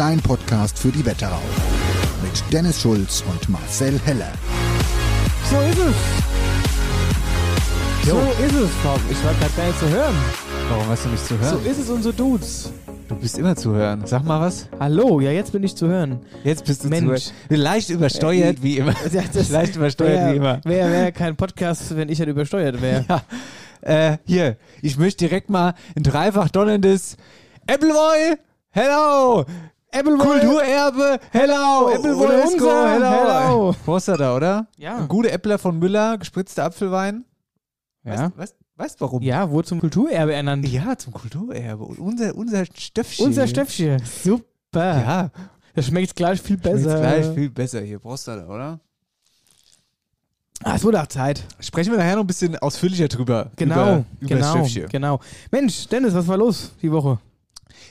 dein Podcast für die Wetterau. Mit Dennis Schulz und Marcel Heller. So ist es. Jo. So ist es, Tom. Ich war gerade gar nicht zu hören. Warum warst du nicht zu hören? So ist es und so dudes. Du bist immer zu hören. Sag mal was. Hallo, ja, jetzt bin ich zu hören. Jetzt bist du Mensch. zu hören. Leicht übersteuert Äh, wie immer. Ja, das Leicht übersteuert wär, wie immer. Wäre wär kein Podcast, wenn ich halt übersteuert wäre. Ja. Äh, hier, ich möchte direkt mal ein dreifach donnerndes Appleboy, hello! Appleboy. Kulturerbe, hello! Appleboy, Oder UNESCO, unser, hello! hello. Forster da, oder? Ja. Gute Äppler von Müller, gespritzter Apfelwein. Ja. Weißt, weißt, weißt warum? Ja, wurde zum Kulturerbe ernannt. Ja, zum Kulturerbe. Und unser, unser Stöffchen. Unser Stöffchen. Super. Ja, Das schmeckt gleich viel besser. gleich viel besser hier. Prostata, oder? Ah, es wurde auch Zeit. Sprechen wir nachher noch ein bisschen ausführlicher drüber. Genau, Über, über das genau, Stöffchen. genau. Mensch, Dennis, was war los die Woche?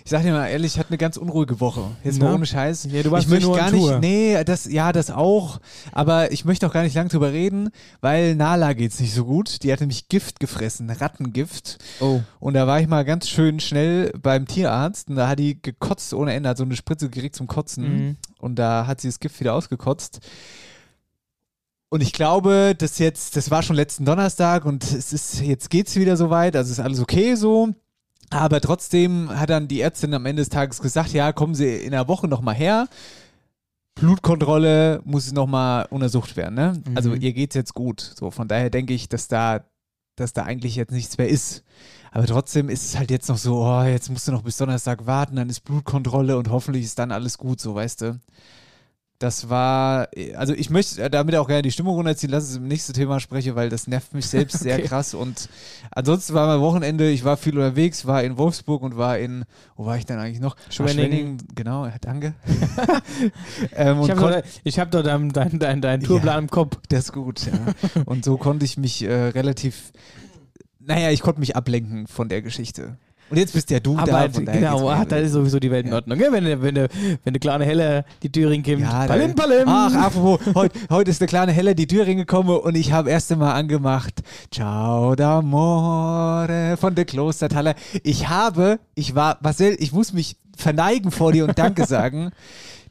Ich sag dir mal ehrlich, ich hatte eine ganz unruhige Woche. Jetzt mal ohne Scheiß. Ja, du warst ich möchte nur gar nicht, Tour. nee, das, ja, das auch, aber ich möchte auch gar nicht lang drüber reden, weil Nala geht's nicht so gut. Die hat nämlich Gift gefressen, Rattengift. Oh. Und da war ich mal ganz schön schnell beim Tierarzt und da hat die gekotzt ohne Ende, hat so eine Spritze gekriegt zum Kotzen Mhm. und da hat sie das Gift wieder ausgekotzt. Und ich glaube, das jetzt, das war schon letzten Donnerstag und es ist, jetzt geht's wieder soweit, also ist alles okay so. Aber trotzdem hat dann die Ärztin am Ende des Tages gesagt, ja, kommen Sie in einer Woche nochmal her. Blutkontrolle muss nochmal untersucht werden, ne? Mhm. Also ihr geht's jetzt gut. So, von daher denke ich, dass da, dass da eigentlich jetzt nichts mehr ist. Aber trotzdem ist es halt jetzt noch so, oh, jetzt musst du noch bis Donnerstag warten, dann ist Blutkontrolle und hoffentlich ist dann alles gut, so weißt du. Das war, also ich möchte damit auch gerne die Stimmung runterziehen, lass uns im nächsten Thema sprechen, weil das nervt mich selbst sehr Okay. krass. Und ansonsten war mein Wochenende, ich war viel unterwegs, war in Wolfsburg und war in, wo war ich denn eigentlich noch? Schwenningen. genau, danke. ähm, Ich habe ich hab doch deinen dein, dein, dein Tourplan Ja. im Kopf. das ist gut, ja. Und so konnte ich mich äh, relativ, naja, ich konnte mich ablenken von der Geschichte. Und jetzt bist ja du da, Aber von genau, ach, gut. da ist sowieso die Welt in. Ordnung. Ja, wenn, wenn, der- wenn der kleine Heller die Tür hinkommt. Ja, palim, palim. Ach, apropos, heute heut ist der kleine Heller die Tür reingekommen und ich habe erst einmal angemacht Ciao d'amore von der Klostertaler. Ich habe, ich war, Marcel, ich muss mich verneigen vor dir und Danke sagen.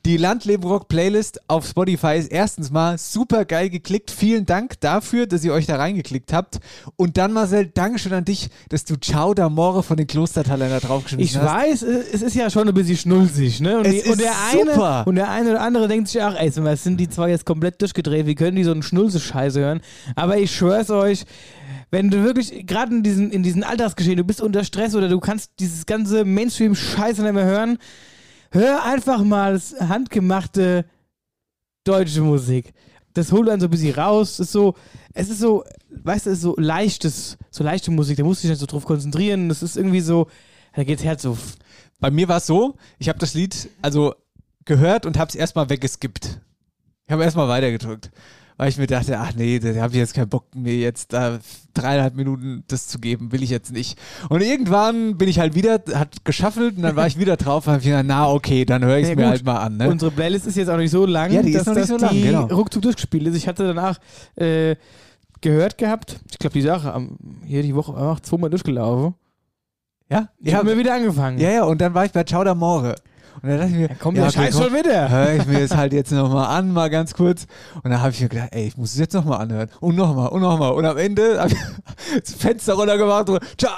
Die Landleben Rock Playlist auf Spotify ist erstens mal super geil geklickt. Vielen Dank dafür, dass ihr euch da reingeklickt habt. Und dann, Marcel, Dankeschön an dich, dass du Ciao d'amore von den Klostertalern da draufgeschmissen Ich hast. weiß, es ist ja schon ein bisschen schnulzig, ne? Und, Es die, ist und, der eine, super. und der eine oder andere denkt sich auch, ey, sind die zwei jetzt komplett durchgedreht? Wie können die so einen Schnulze-Scheiße hören? Aber ich schwör's euch, wenn du wirklich, gerade in diesen, in diesen Alltagsgeschehen, du bist unter Stress oder du kannst dieses ganze Mainstream-Scheiße nicht mehr hören, hör einfach mal handgemachte deutsche Musik. Das holt einen so ein bisschen raus. Ist so, es ist so, weißt du, so leichtes, so leichte Musik, da musst du dich nicht so drauf konzentrieren. Das ist irgendwie so, da geht's Herz so. Bei mir war es so, ich habe das Lied also gehört und habe es erstmal weggeskippt. Ich habe erstmal weitergedrückt. Weil ich mir dachte, ach nee, da habe ich jetzt keinen Bock, mir jetzt da dreieinhalb Minuten das zu geben, will ich jetzt nicht. Und irgendwann bin ich halt wieder, hat geschaffelt und dann war ich wieder drauf und habe gedacht, na okay, dann höre ich es Ja, mir gut. halt mal an. Ne? Unsere Playlist ist jetzt auch nicht so lang, Ja, die ist dass noch nicht so lang, die genau. ruckzuck durchgespielt ist. Ich hatte danach äh, gehört gehabt, ich glaube, die Sache am- hier die Woche auch zweimal durchgelaufen. ja, Ich habe mir wieder angefangen. ja, ja, und dann war ich bei Ciao d'Amore. Und dann dachte ich mir, Da kommt ja, der Scheiß schon wieder. höre ich mir das halt jetzt nochmal an, mal ganz kurz. Und dann habe ich mir gedacht, ey, ich muss es jetzt nochmal anhören. Und nochmal, und nochmal. Und am Ende habe ich das Fenster runtergemacht und Ciao!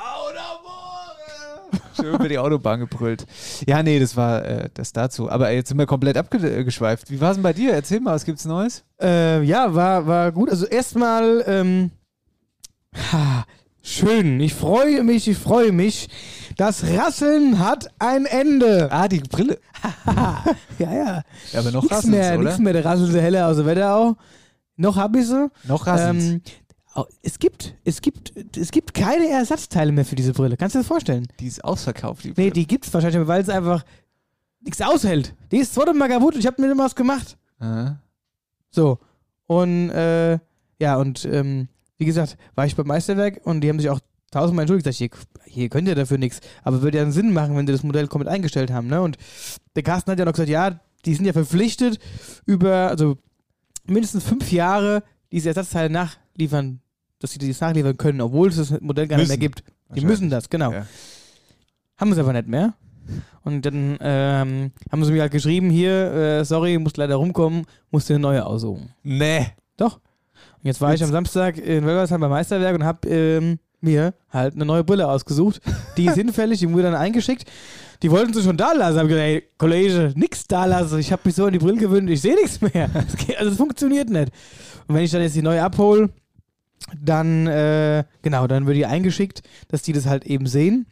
Schön über die Autobahn gebrüllt. Ja, nee, das war äh, das dazu. Aber jetzt sind wir komplett abgeschweift. Wie war es denn bei dir? Erzähl mal, was gibt's Neues? Äh, ja, war, war gut. Also erstmal, ähm, ha, schön. Ich freue mich, ich freue mich. Das Rasseln hat ein Ende. Ah, die Brille. Ja, ja. Ja, aber noch Nix rasselt's, mehr, oder? nix mehr. Der rasselt der Helle aus der Wetterau. Noch hab ich sie. Noch rasselt's. Ähm, es gibt, es gibt, es gibt keine Ersatzteile mehr für diese Brille. Kannst du dir das vorstellen? die ist ausverkauft, die Nee, Brille. die gibt's wahrscheinlich, weil es einfach nichts aushält. Die ist zweimal mal kaputt. Ich habe mir immer was gemacht. Ah. So. Und äh, ja, und ähm, wie gesagt, war ich beim Meisterwerk und die haben sich auch tausendmal entschuldigt. Sag ich, hier, hier könnt ihr dafür nichts. Aber würde ja einen Sinn machen, wenn die das Modell komplett eingestellt haben. Ne? Und der Carsten hat ja noch gesagt, ja, die sind ja verpflichtet, über, also mindestens fünf Jahre diese Ersatzteile nachliefern, dass sie das nachliefern können, obwohl es das Modell gar nicht mehr gibt. Die müssen das, genau. Ja. Haben sie aber nicht mehr. Und dann ähm, haben sie mir halt geschrieben, hier, äh, sorry, musst leider rumkommen, musst dir eine neue aussuchen. Nee. Doch. Jetzt war ich am Samstag in Wölversheim beim Meisterwerk und habe ähm, mir halt eine neue Brille ausgesucht. Die ist hinfällig, die wurde dann eingeschickt. Die wollten sie schon da lassen. Hab ich gesagt, ey, Kollege, nix da lassen. Ich habe mich so an die Brille gewöhnt, ich sehe nichts mehr. Das geht- Also es funktioniert nicht. Und wenn ich dann jetzt die neue abhole, dann, äh, genau, dann wird die eingeschickt, dass die das halt eben sehen.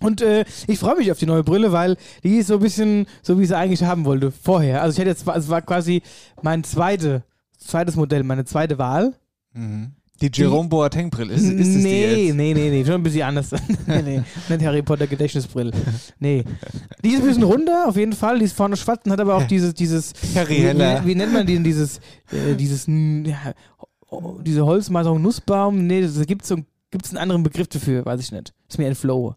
Und äh, ich freue mich auf die neue Brille, weil die ist so ein bisschen so, wie ich sie eigentlich haben wollte vorher. Also ich hätte jetzt, es war quasi mein zweite, zweites Modell, meine zweite Wahl. Mhm. Die Jerome Boateng Brille, ist, ist es nee, die jetzt? nee, nee, nee, schon ein bisschen anders. nee, nee, nicht Harry Potter Gedächtnisbrille. Nee. Die ist ein bisschen runter, auf jeden Fall. Die ist vorne schwarz und hat aber auch dieses, dieses, Harry wie, wie, wie nennt man den, dieses, äh, dieses, ja, oh, diese Holzmaserung, Nussbaum? Nee, das gibt so, gibt's einen anderen Begriff dafür, weiß ich nicht. Ist mir entflohen.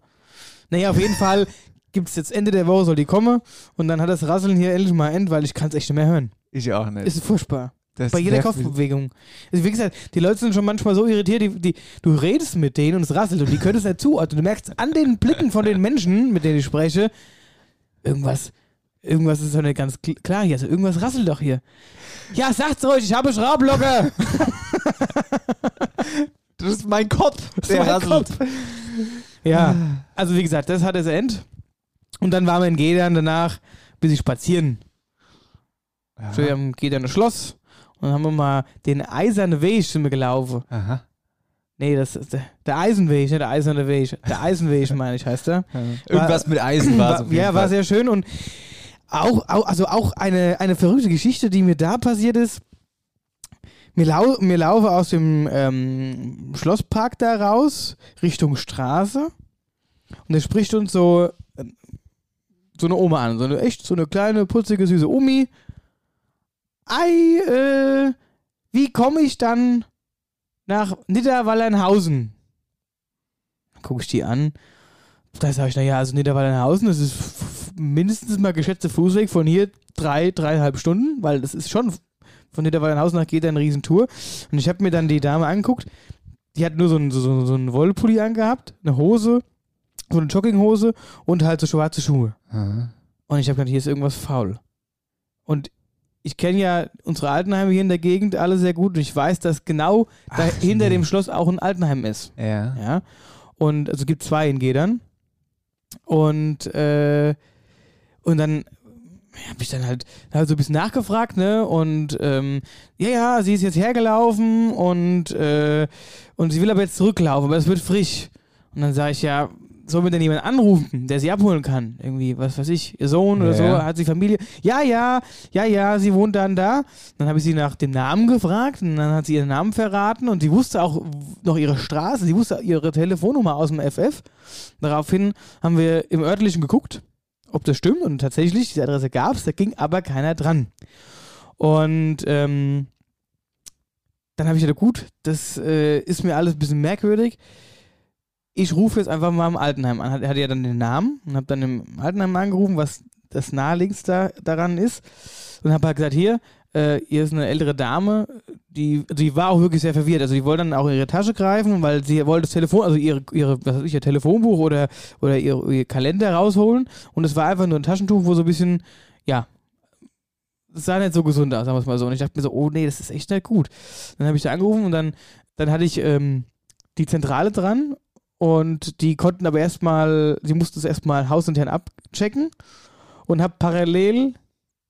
Naja, auf jeden Fall gibt es jetzt Ende der Woche, soll die kommen und dann hat das Rasseln hier endlich mal End, weil ich kann es echt nicht mehr hören. Ich auch nicht. Ist furchtbar. Das Bei jeder. Kopfbewegung. Also wie gesagt, die Leute sind schon manchmal so irritiert, die, die, du redest mit denen und es rasselt und die können es nicht zuordnen. Du merkst an den Blicken von den Menschen, mit denen ich spreche, irgendwas, irgendwas ist doch nicht ganz kl- klar hier. Also irgendwas rasselt doch hier. Ja, sagt's ruhig, ich habe Schraublocker. Das ist mein Kopf. Der mein rasselt. Kopf. Ja, also wie gesagt, das hat das End. Und dann waren wir in Gedern danach, bis ich spazieren. Ja. Wir haben Gedern Schloss und dann haben wir mal den Eisernen Weg sind wir gelaufen. Aha. Nee, das ist der, der Eisenweg, nicht der eiserne Weg. Der Eisenweg, meine ich, heißt der. Irgendwas mit Eisen war es ja, war Fall. sehr schön und auch, auch also auch eine, eine verrückte Geschichte, die mir da passiert ist. Mir, lau mir laufe aus dem ähm, Schlosspark da raus, Richtung Straße. Und da spricht uns so, ähm, so eine Oma an. So eine echt, so eine kleine, putzige, süße Omi. Ei, äh, wie komme ich dann nach Niederwallernhausen? Dann gucke ich die an. Da sage ich, naja, also Niederwallernhausen, das ist mindestens mal geschätzte Fußweg von hier drei, dreieinhalb Stunden, weil das ist schon von Niederwallernhausen nach geht eine Riesentour. Und ich habe mir dann die Dame angeguckt, die hat nur so einen, so, so, einen Wollpulli angehabt, eine Hose, so eine Jogginghose und halt so schwarze Schuhe. Aha. Und ich habe gedacht, hier ist irgendwas faul. Und ich kenne ja unsere Altenheime hier in der Gegend alle sehr gut und ich weiß, dass genau da hinter nee. dem Schloss auch ein Altenheim ist. Ja. Ja. Und also es gibt zwei in Gedern. Und, äh, und dann habe ich dann halt, halt so ein bisschen nachgefragt, ne? Und ähm, ja, ja, sie ist jetzt hergelaufen und, äh, und sie will aber jetzt zurücklaufen, aber es wird frisch. Und dann sage ich, ja, soll mir denn jemand anrufen, der sie abholen kann? Irgendwie, was weiß ich, ihr Sohn oder Ja. so, hat sie Familie? Ja, ja, ja, ja, sie wohnt dann da. Dann habe ich sie nach dem Namen gefragt und dann hat sie ihren Namen verraten und sie wusste auch noch ihre Straße, sie wusste ihre Telefonnummer aus dem FF. Daraufhin haben wir im örtlichen geguckt, ob das stimmt und tatsächlich, diese Adresse gab es, da ging aber keiner dran. Und ähm, dann habe ich gedacht, gut, das äh, ist mir alles ein bisschen merkwürdig. Ich rufe jetzt einfach mal im Altenheim an. Er hatte ja dann den Namen und habe dann im Altenheim angerufen, was das naheliegendste daran ist. Und habe halt gesagt, hier, äh, hier ist eine ältere Dame, die, die war auch wirklich sehr verwirrt. Also die wollte dann auch ihre Tasche greifen, weil sie wollte das Telefon, also ihre, ihre was weiß ich, ihr Telefonbuch oder, oder ihr, ihr Kalender rausholen. Und es war einfach nur ein Taschentuch, wo so ein bisschen, ja, es sah nicht so gesund aus, sagen wir es mal so. Und ich dachte mir so, oh nee, das ist echt nicht gut. Dann habe ich da angerufen und dann, dann hatte ich ähm, die Zentrale dran und die konnten aber erstmal, sie mussten es erstmal hausintern abchecken und habe parallel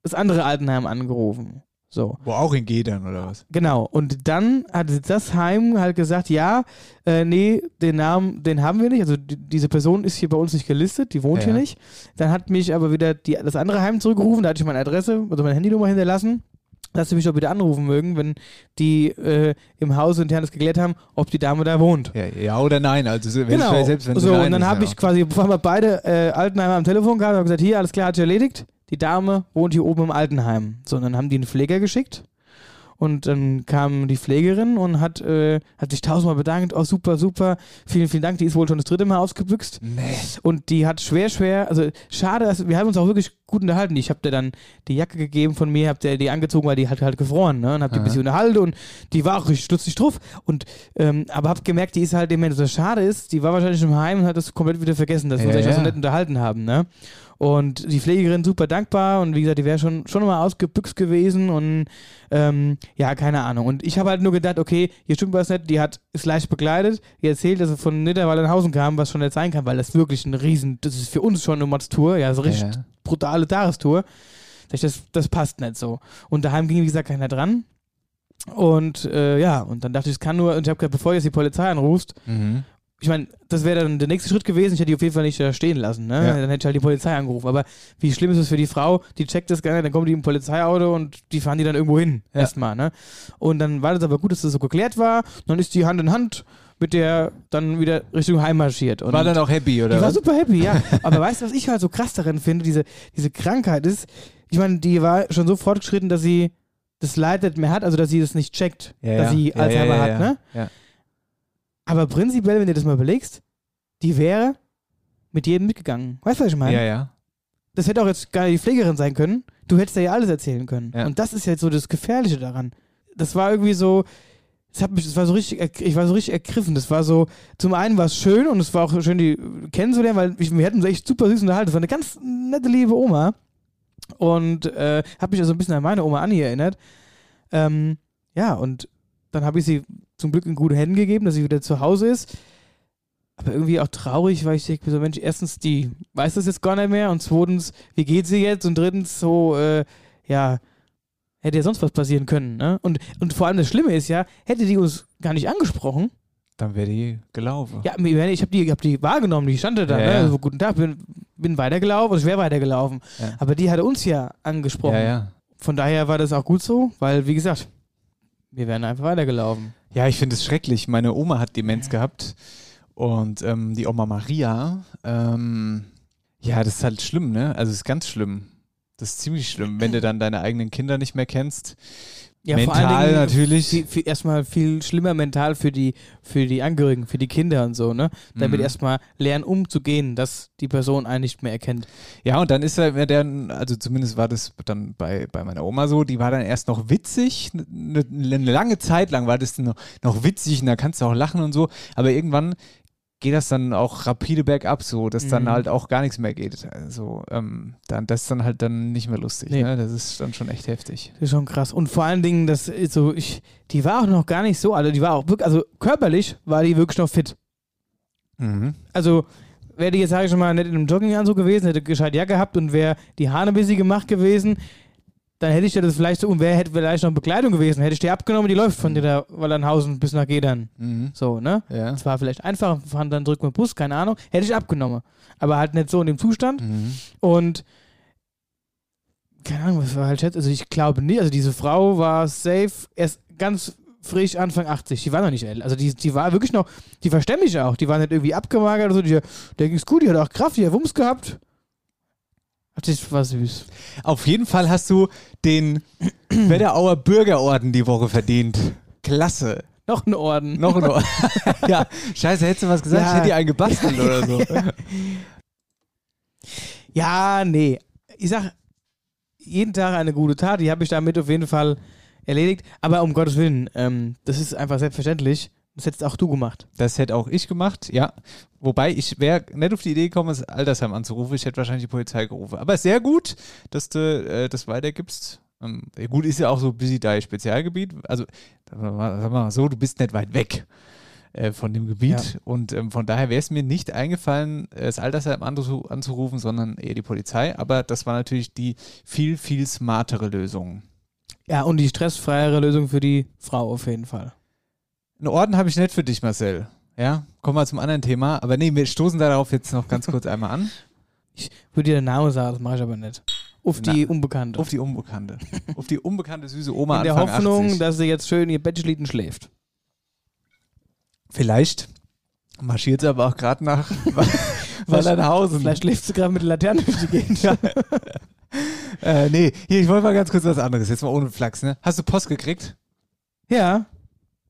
das andere Altenheim angerufen. So. Wo auch in Gedern oder was? Genau. Und dann hat das Heim halt gesagt, ja, äh, nee, den Namen, den haben wir nicht. Also die, diese Person ist hier bei uns nicht gelistet, die wohnt Ja. hier nicht. Dann hat mich aber wieder die, das andere Heim zurückgerufen, da hatte ich meine Adresse, also meine Handynummer hinterlassen. Dass sie mich doch bitte anrufen mögen, wenn die äh, im Haus intern das geklärt haben, ob die Dame da wohnt. Ja, ja oder nein. Also so- wenn Genau. selbst wenn so, nein und dann habe ja. ich quasi, bevor wir beide äh, Altenheimer am Telefon gehabt, habe gesagt, hier, alles klar, hat sich erledigt. Die Dame wohnt hier oben im Altenheim. So, und dann haben die einen Pfleger geschickt. Und dann kam die Pflegerin und hat, äh, hat sich tausendmal bedankt. Oh, super, super. Vielen, vielen Dank. Die ist wohl schon das dritte Mal ausgebüxt. Nee. Und die hat schwer, schwer, also schade, dass, wir haben uns auch wirklich gut unterhalten. Ich habe dir dann die Jacke gegeben von mir, hab der die angezogen, weil die hat halt gefroren, ne? Und hab die ein bisschen unterhalten und die war auch richtig stutzig drauf. Und, ähm, aber hab gemerkt, die ist halt, wenn das schade ist, die war wahrscheinlich im Heim und hat das komplett wieder vergessen, dass wir uns Ja, echt so ja. nett unterhalten haben, ne? Und die Pflegerin super dankbar und wie gesagt, die wäre schon, schon mal ausgebüxt gewesen und ähm, ja, keine Ahnung. Und ich habe halt nur gedacht, okay, hier stimmt was nicht, die hat ist leicht begleitet, die erzählt, dass sie von Nidderwaldernhausen kam, was schon nicht sein kann, weil das wirklich ein Riesen, das ist für uns schon eine Mods-Tour, ja, so richtig Ja. brutale Tagestour. Das, das passt nicht so. Und daheim ging, wie gesagt, keiner dran. Und äh, ja, und dann dachte ich, es kann nur, und ich habe gesagt, bevor du jetzt die Polizei anrufst, Mhm. Ich meine, das wäre dann der nächste Schritt gewesen, ich hätte die auf jeden Fall nicht da stehen lassen, ne? Ja. Dann hätte ich halt die Polizei angerufen. Aber wie schlimm ist es für die Frau, die checkt das gar nicht, dann kommen die im Polizeiauto und die fahren die dann irgendwo hin, Ja. erstmal, ne? Und dann war das aber gut, dass das so geklärt war, dann ist die Hand in Hand mit der dann wieder Richtung Heim marschiert. Und War dann auch happy, oder die war was? super happy, ja. Aber weißt du, was ich halt so krass daran finde? Diese, diese Krankheit ist, ich meine, die war schon so fortgeschritten, dass sie das Leid nicht mehr hat, also dass sie das nicht checkt, Ja, dass sie Alzheimer hat, ne? Ja. Aber prinzipiell, wenn du das mal überlegst, die wäre mit jedem mitgegangen. Weißt du, was ich meine? Ja, ja. Das hätte auch jetzt gar nicht die Pflegerin sein können. Du hättest ja alles erzählen können. Ja. Und das ist jetzt so das Gefährliche daran. Das war irgendwie so, das hat mich, das war so richtig, ich war so richtig ergriffen. Das war so, zum einen war es schön und es war auch schön, die kennenzulernen, weil ich, wir hätten uns echt super süß unterhalten. Das war eine ganz nette, liebe Oma. Und äh, habe mich also ein bisschen an meine Oma Anni erinnert. Ähm, ja, und dann habe ich sie zum Glück in gute Hände gegeben, dass sie wieder zu Hause ist. Aber irgendwie auch traurig, weil ich denke, so Mensch, erstens, die weiß das jetzt gar nicht mehr und zweitens, wie geht sie jetzt und drittens, so, äh, ja, hätte ja sonst was passieren können, ne? Und, und vor allem das Schlimme ist ja, hätte die uns gar nicht angesprochen, Dann wäre die gelaufen. ja, ich habe die, hab die wahrgenommen, die stand da, Ja, ne? ja. Also, guten Tag, bin, bin weitergelaufen, also ich wäre weitergelaufen. Ja. Aber die hatte uns ja angesprochen. Von daher war das auch gut so, weil, wie gesagt, wir wären einfach weitergelaufen. Ja, ich finde es schrecklich. Meine Oma hat Demenz gehabt und ähm, die Oma Maria, ähm, ja, das ist halt schlimm, ne? Also es ist ganz schlimm. Das ist ziemlich schlimm, wenn du dann deine eigenen Kinder nicht mehr kennst. Ja, vor Mental allen Dingen natürlich. Viel, viel, erstmal viel schlimmer mental für die, für die Angehörigen, für die Kinder und so, ne? Damit Mhm. erstmal lernen umzugehen, dass die Person einen nicht mehr erkennt. Ja, und dann ist er der, also zumindest war das dann bei, bei meiner Oma so, die war dann erst noch witzig, eine, eine lange Zeit lang war das noch, noch witzig und da kannst du auch lachen und so, aber irgendwann geht das dann auch rapide bergab, so, dass dann Mhm. halt auch gar nichts mehr geht. Also, ähm, dann, das ist dann halt dann nicht mehr lustig, Nee. ne? Das ist dann schon echt heftig. Das ist schon krass. Und vor allen Dingen, das ist so, ich, die war auch noch gar nicht so, also die war auch wirklich, also körperlich war die wirklich noch fit. Mhm. Also, wäre die jetzt, sage ich schon mal, nicht in einem Jogginganzug gewesen, hätte gescheit Jacke gehabt und wäre die busy gemacht gewesen, dann hätte ich dir das vielleicht so, und wäre hätte vielleicht noch Bekleidung gewesen, hätte ich dir abgenommen, die läuft von dir da Wallernhausen bis nach Gedern. Mhm. So, ne? Ja. Es war vielleicht einfach, fahren dann zurück mit dem Bus, keine Ahnung, hätte ich abgenommen. Aber halt nicht so in dem Zustand. Mhm. Und keine Ahnung, was war halt jetzt, also ich glaube nicht, also diese Frau war safe, erst ganz frisch Anfang 80, die war noch nicht älter, also die, die war wirklich noch, die war stämmig auch, die war nicht irgendwie abgemagert oder so, die, der ging's gut, die hat auch Kraft, die hat Wumms gehabt. Das war süß. Auf jeden Fall hast du den Wetterauer Bürgerorden die Woche verdient. Klasse. Noch ein Orden. Noch ein Orden. ja, scheiße, hättest du was gesagt? Ja. Ich hätte dir einen gebastelt oder so. Ja, nee. Ich sag, jeden Tag eine gute Tat, die habe ich damit auf jeden Fall erledigt. Aber um Gottes Willen, ähm, das ist einfach selbstverständlich. Das hättest auch du gemacht. Das hätte auch ich gemacht, ja. Wobei ich wäre nicht auf die Idee gekommen, das Altersheim anzurufen. Ich hätte wahrscheinlich die Polizei gerufen. Aber sehr gut, dass du äh, das weitergibst. Ähm, ja, gut, ist ja auch so ein bisschen dein Spezialgebiet. Also, sagen wir mal so, du bist nicht weit weg äh, von dem Gebiet. Und ähm, von daher wäre es mir nicht eingefallen, das Altersheim anzu anzurufen, sondern eher die Polizei. Aber das war natürlich die viel, viel smartere Lösung. Ja, und die stressfreiere Lösung für die Frau auf jeden Fall. Einen Orden habe ich nicht für dich, Marcel. Ja, kommen wir zum anderen Thema. Aber nee, wir stoßen darauf jetzt noch ganz kurz einmal an. Ich würde dir den Namen sagen, das mache ich aber nicht. Auf Na, die Unbekannte. Auf die Unbekannte. auf die unbekannte süße Oma In der Anfang Hoffnung, 80. dass sie jetzt schön ihr Bett schläft. Vielleicht marschiert sie aber auch gerade nach Wallernhausen. Vielleicht schläft sie gerade mit der Laterne durch die Gegend. Ja. Äh, nee, hier, ich wollte mal ganz kurz was anderes. Jetzt mal ohne Flachs, ne? Hast du Post gekriegt? ja.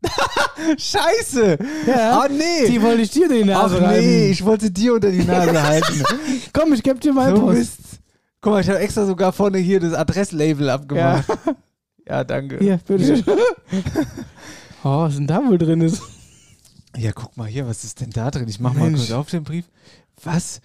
Scheiße! Ja. Oh nee! Die wollte ich dir in die Ach Nase nee, reiben. ich wollte dir unter die Nase halten. Komm, ich geb dir mal du Post. bist. Guck mal, ich habe extra sogar vorne hier das Adresslabel abgemacht. Ja. Ja, danke. Hier, bitte. oh, was denn da wohl drin ist? Ja, guck mal hier, was ist denn da drin? Ich mach mal Mensch. kurz auf den Brief. Was?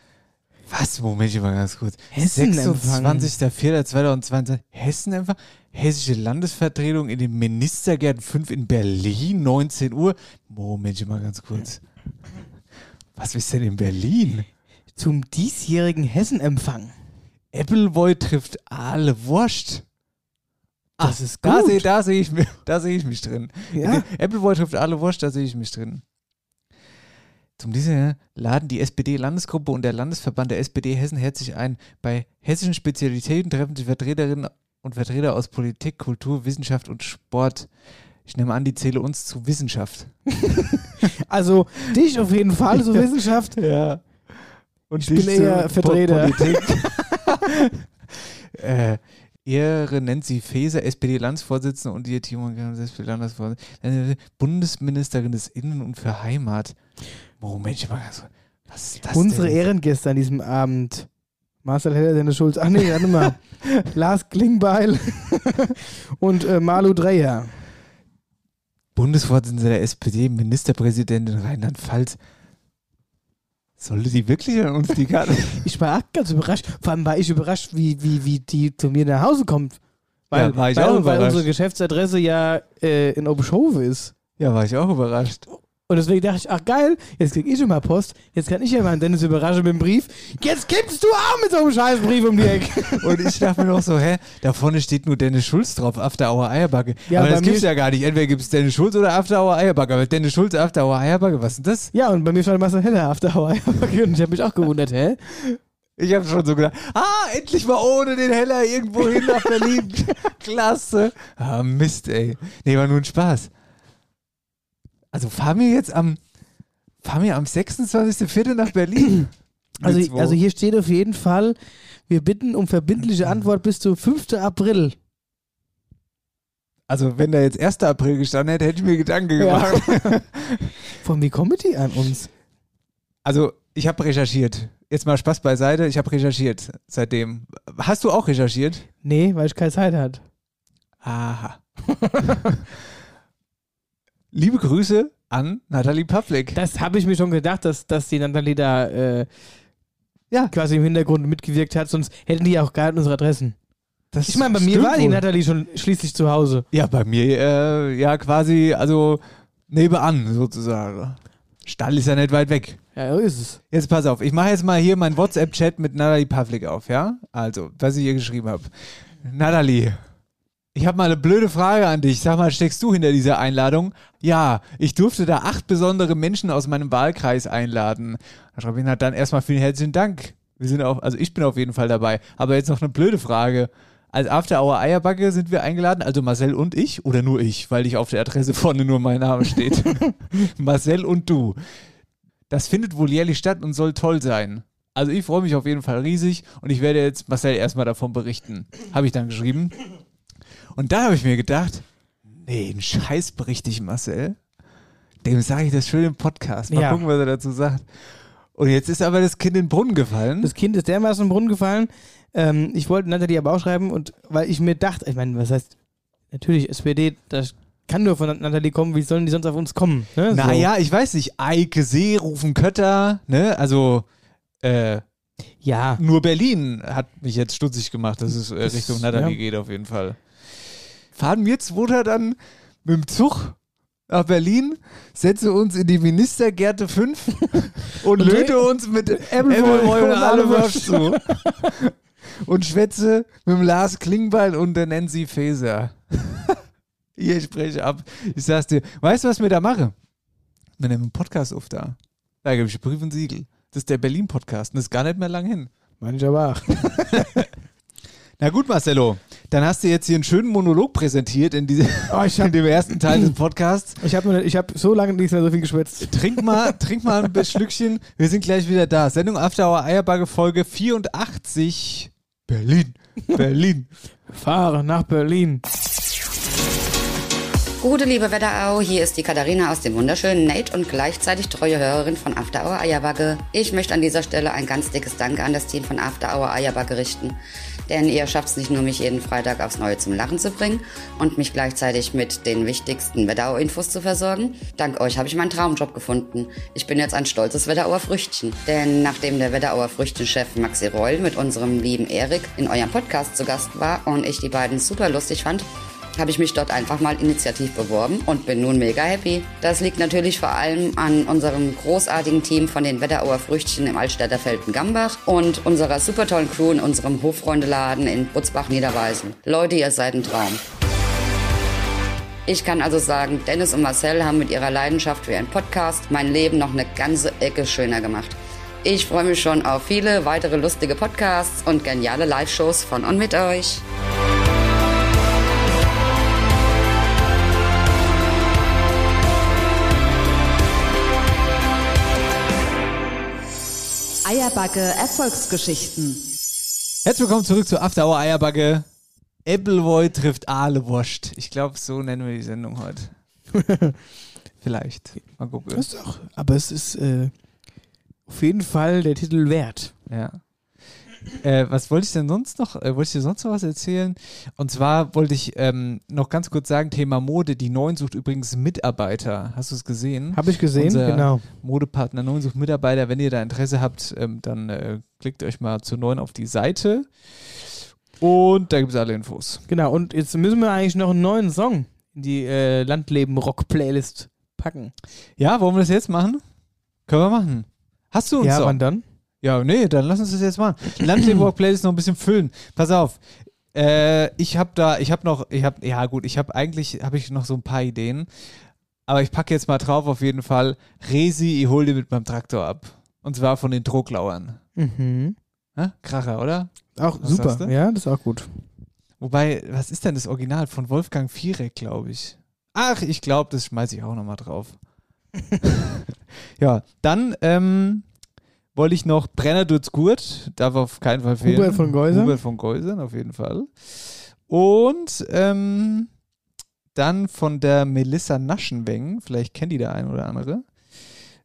Was? Moment, ich mal ganz kurz. Hessenempfang. 26.04.2022. Hessenempfang? Hessische Landesvertretung in den Ministergärten 5 in Berlin, 19 Uhr. Moment, mal ganz kurz. Was ist denn in Berlin? Zum diesjährigen Hessenempfang. Appleboy trifft alle Wurst. Das ist Da gut. sehe da seh ich, da seh ich mich drin. Ja. Appleboy trifft alle Wurst, da sehe ich mich drin. Zum diesem laden die SPD-Landesgruppe und der Landesverband der SPD Hessen herzlich ein. Bei hessischen Spezialitäten treffen sich Vertreterinnen und Vertreter aus Politik, Kultur, Wissenschaft und Sport. Ich nehme an, die zähle uns zu Wissenschaft. Also dich auf jeden Fall, so Wissenschaft. Ja. Und Ich bin eher Vertreter. Politik. äh, Ehre Nancy Faeser, SPD-Landesvorsitzende und ihr Team SPD-Landesvorsitzende, Bundesministerin des Innen- und für Heimat. Moment, ich mal ganz was ist das Unsere denn? Ehrengäste an diesem Abend. Marcel Heller, Dennis Schulz. Ach nee, warte mal. Lars Klingbeil und äh, Malu Dreyer. Bundesvorsitzende der SPD, Ministerpräsidentin Rheinland-Pfalz. Sollte die wirklich an uns die Karte? Ich war auch ganz überrascht. Vor allem war ich überrascht, wie, wie, wie die zu mir nach Hause kommt. Weil, Ja, war ich weil, auch weil überrascht. unsere Geschäftsadresse ja äh, in Obischhofe ist. ja, war ich auch überrascht. Und deswegen dachte ich, ach geil, jetzt krieg ich schon mal Post. Jetzt kann ich ja mal einen Dennis überraschen mit dem Brief. Jetzt kippst du auch mit so einem scheiß Brief um die Ecke. Und ich dachte mir noch so, hä, da vorne steht nur Dennis Schulz drauf, After Hour Eierbacke. Ja, aber das gibt's ja gar nicht. Entweder gibt es Dennis Schulz oder After Hour Eierbacke. Aber Dennis Schulz, After Hour Eierbacke, was ist denn das? ja, und bei mir stand Marcel Heller auf der Hawaii. Und ich habe mich auch gewundert, hä? Ich habe schon so gedacht, ah, endlich mal ohne den Heller irgendwo hin nach Berlin. Klasse. Ah, Mist, ey. Nee, war nur ein Spaß. Also fahren wir jetzt am, fahren wir am 26.04. nach Berlin? Also, also hier steht auf jeden Fall, wir bitten um verbindliche Antwort bis zum 5. April. also wenn da jetzt 1. April gestanden hätte, hätte ich mir Gedanken Ja. gemacht. Von wie kommen die an uns? Also, ich habe recherchiert. Jetzt mal Spaß beiseite, ich habe recherchiert seitdem. Hast du auch recherchiert? Nee, weil ich keine Zeit hatte. Aha. Liebe Grüße an Nathalie Pavlik. Das habe ich mir schon gedacht, dass, dass die Nathalie da äh, ja. quasi im Hintergrund mitgewirkt hat, sonst hätten die ja auch gar nicht unsere Adressen. Das Ich meine, bei mir war die wohl. Nathalie schon schließlich zu Hause. Ja, bei mir äh, ja quasi, also nebenan sozusagen. Stall ist ja nicht weit weg. Ja, so ist es. Jetzt pass auf, ich mache jetzt mal hier meinen WhatsApp-Chat mit Nathalie Pavlik auf, ja? Also, was ich ihr geschrieben habe. Nathalie, ich habe mal eine blöde Frage an dich. Sag mal, steckst du hinter dieser Einladung? Ja, ich durfte da acht besondere Menschen aus meinem Wahlkreis einladen. Schreibe ich, na dann erstmal vielen herzlichen Dank. Wir sind auch, also ich bin auf jeden Fall dabei. Aber jetzt noch eine blöde Frage. Als After Hour Eierbacke sind wir eingeladen, also Marcel und ich oder nur ich, weil ich auf der Adresse vorne nur mein Name steht. Marcel und du. Das findet wohl jährlich statt und soll toll sein. Also ich freue mich auf jeden Fall riesig und ich werde jetzt Marcel erstmal davon berichten. Habe ich dann geschrieben. Und da habe ich mir gedacht, Nee, einen Scheiß berichte ich, Marcel. Dem sage ich das schön im Podcast. Mal Ja. gucken, was er dazu sagt. Und jetzt ist aber das Kind in den Brunnen gefallen. Das Kind ist dermaßen im Brunnen gefallen. Ähm, ich wollte Nathalie aber auch schreiben und weil ich mir dachte, ich meine, was heißt, natürlich SPD, das kann nur von Nathalie kommen, wie sollen die sonst auf uns kommen? Ne? So. naja, ich weiß nicht. Eike See, Rufen Kötter, ne? Also, äh, Ja, nur Berlin hat mich jetzt stutzig gemacht, dass es äh, Das- Richtung Natalie ja. geht, auf jeden Fall. Fahren wir Zweiter dann mit dem Zug nach Berlin, setze uns in die Ministergärte 5 und Und löte uns mit Äpfelwoll und Allewurst zu. und schwätze mit dem Lars Klingbeil und der Nancy Faeser. Hier spreche ab. Ich sag's dir. Weißt du, was wir da mache? Wir nehmen einen Podcast auf da. Da gebe ich Brief und Siegel. Das ist der Berlin-Podcast und das ist gar nicht mehr lang hin. aber auch. Na gut, Marcelo, dann hast du jetzt hier einen schönen Monolog präsentiert in, diese, Oh, ich in habe dem ersten Teil des Podcasts. ich hab, ich hab so lange nicht mehr so viel geschwätzt. Trink mal, trink mal ein Schlückchen. Wir sind gleich wieder da. Sendung After Hour Eierbagge Folge 84. Berlin. Berlin. Fahre nach Berlin. Gute liebe Wetterau, hier ist die Katharina aus dem wunderschönen Nate und gleichzeitig treue Hörerin von After Hour Eierbacke. Ich möchte an dieser Stelle ein ganz dickes Danke an das Team von After Hour Eierbacke richten. Denn ihr schafft es nicht nur, mich jeden Freitag aufs Neue zum Lachen zu bringen und mich gleichzeitig mit den wichtigsten Wetterau-Infos zu versorgen. Dank euch habe ich meinen Traumjob gefunden. Ich bin jetzt ein stolzes Wetterauer Früchtchen. Denn nachdem der Wetterauer Früchtchenchef Maxi Reul mit unserem lieben Erik in eurem Podcast zu Gast war und ich die beiden super lustig fand, habe ich mich dort einfach mal initiativ beworben und bin nun mega happy. Das liegt natürlich vor allem an unserem großartigen Team von den Wetterauer Früchtchen im Altstädter Felden-Gambach und unserer super tollen Crew in unserem Hofreundeladen in Butzbach-Niederweisen. Leute, ihr seid ein Traum. Ich kann also sagen, Dennis und Marcel haben mit ihrer Leidenschaft für ihren Podcast mein Leben noch eine ganze Ecke schöner gemacht. Ich freue mich schon auf viele weitere lustige Podcasts und geniale Live-Shows von und mit euch. Eierbacke Erfolgsgeschichten. Herzlich willkommen zurück zu After Hour Eierbagge. Appleboy trifft Ahlewurst. Ich glaube, so nennen wir die Sendung heute. Vielleicht. Mal gucken. Das ist doch, aber es ist äh, auf jeden Fall der Titel wert. Ja. Äh, was wollte ich denn sonst noch? Äh, wollte ich dir sonst noch was erzählen? Und zwar wollte ich ähm, noch ganz kurz sagen: Thema Mode. Die Neuen sucht übrigens Mitarbeiter. Hast du es gesehen? Habe ich gesehen, Unser genau. Modepartner Neuen sucht Mitarbeiter. Wenn ihr da Interesse habt, ähm, dann äh, klickt euch mal zu Neuen auf die Seite. Und da gibt es alle Infos. Genau, und jetzt müssen wir eigentlich noch einen neuen Song in die äh, Landleben-Rock-Playlist packen. Ja, wollen wir das jetzt machen? Können wir machen. Hast du uns ja, Song? wann dann? Ja, nee, dann lass uns das jetzt machen. Landleben Playlist noch ein bisschen füllen. Pass auf. Äh, ich habe da, ich habe noch, ich habe, ja gut, ich habe eigentlich, habe ich noch so ein paar Ideen. Aber ich packe jetzt mal drauf auf jeden Fall. Resi, ich hol dir mit meinem Traktor ab. Und zwar von den Drucklauern. Mhm. Hä? Kracher, oder? Auch Was super. Ja, das ist auch gut. Wobei, was ist denn das Original? Von Wolfgang Viereck, glaube ich. Ach, ich glaube, das schmeiße ich auch nochmal drauf. ja, dann ähm, wollte ich noch Brenner tut's gut. Darf auf keinen Fall fehlen. Hubert von Geusern. Hubert von Geusern, auf jeden Fall. Und ähm, dann von der Melissa Naschenweng. Vielleicht kennt die der ein oder andere.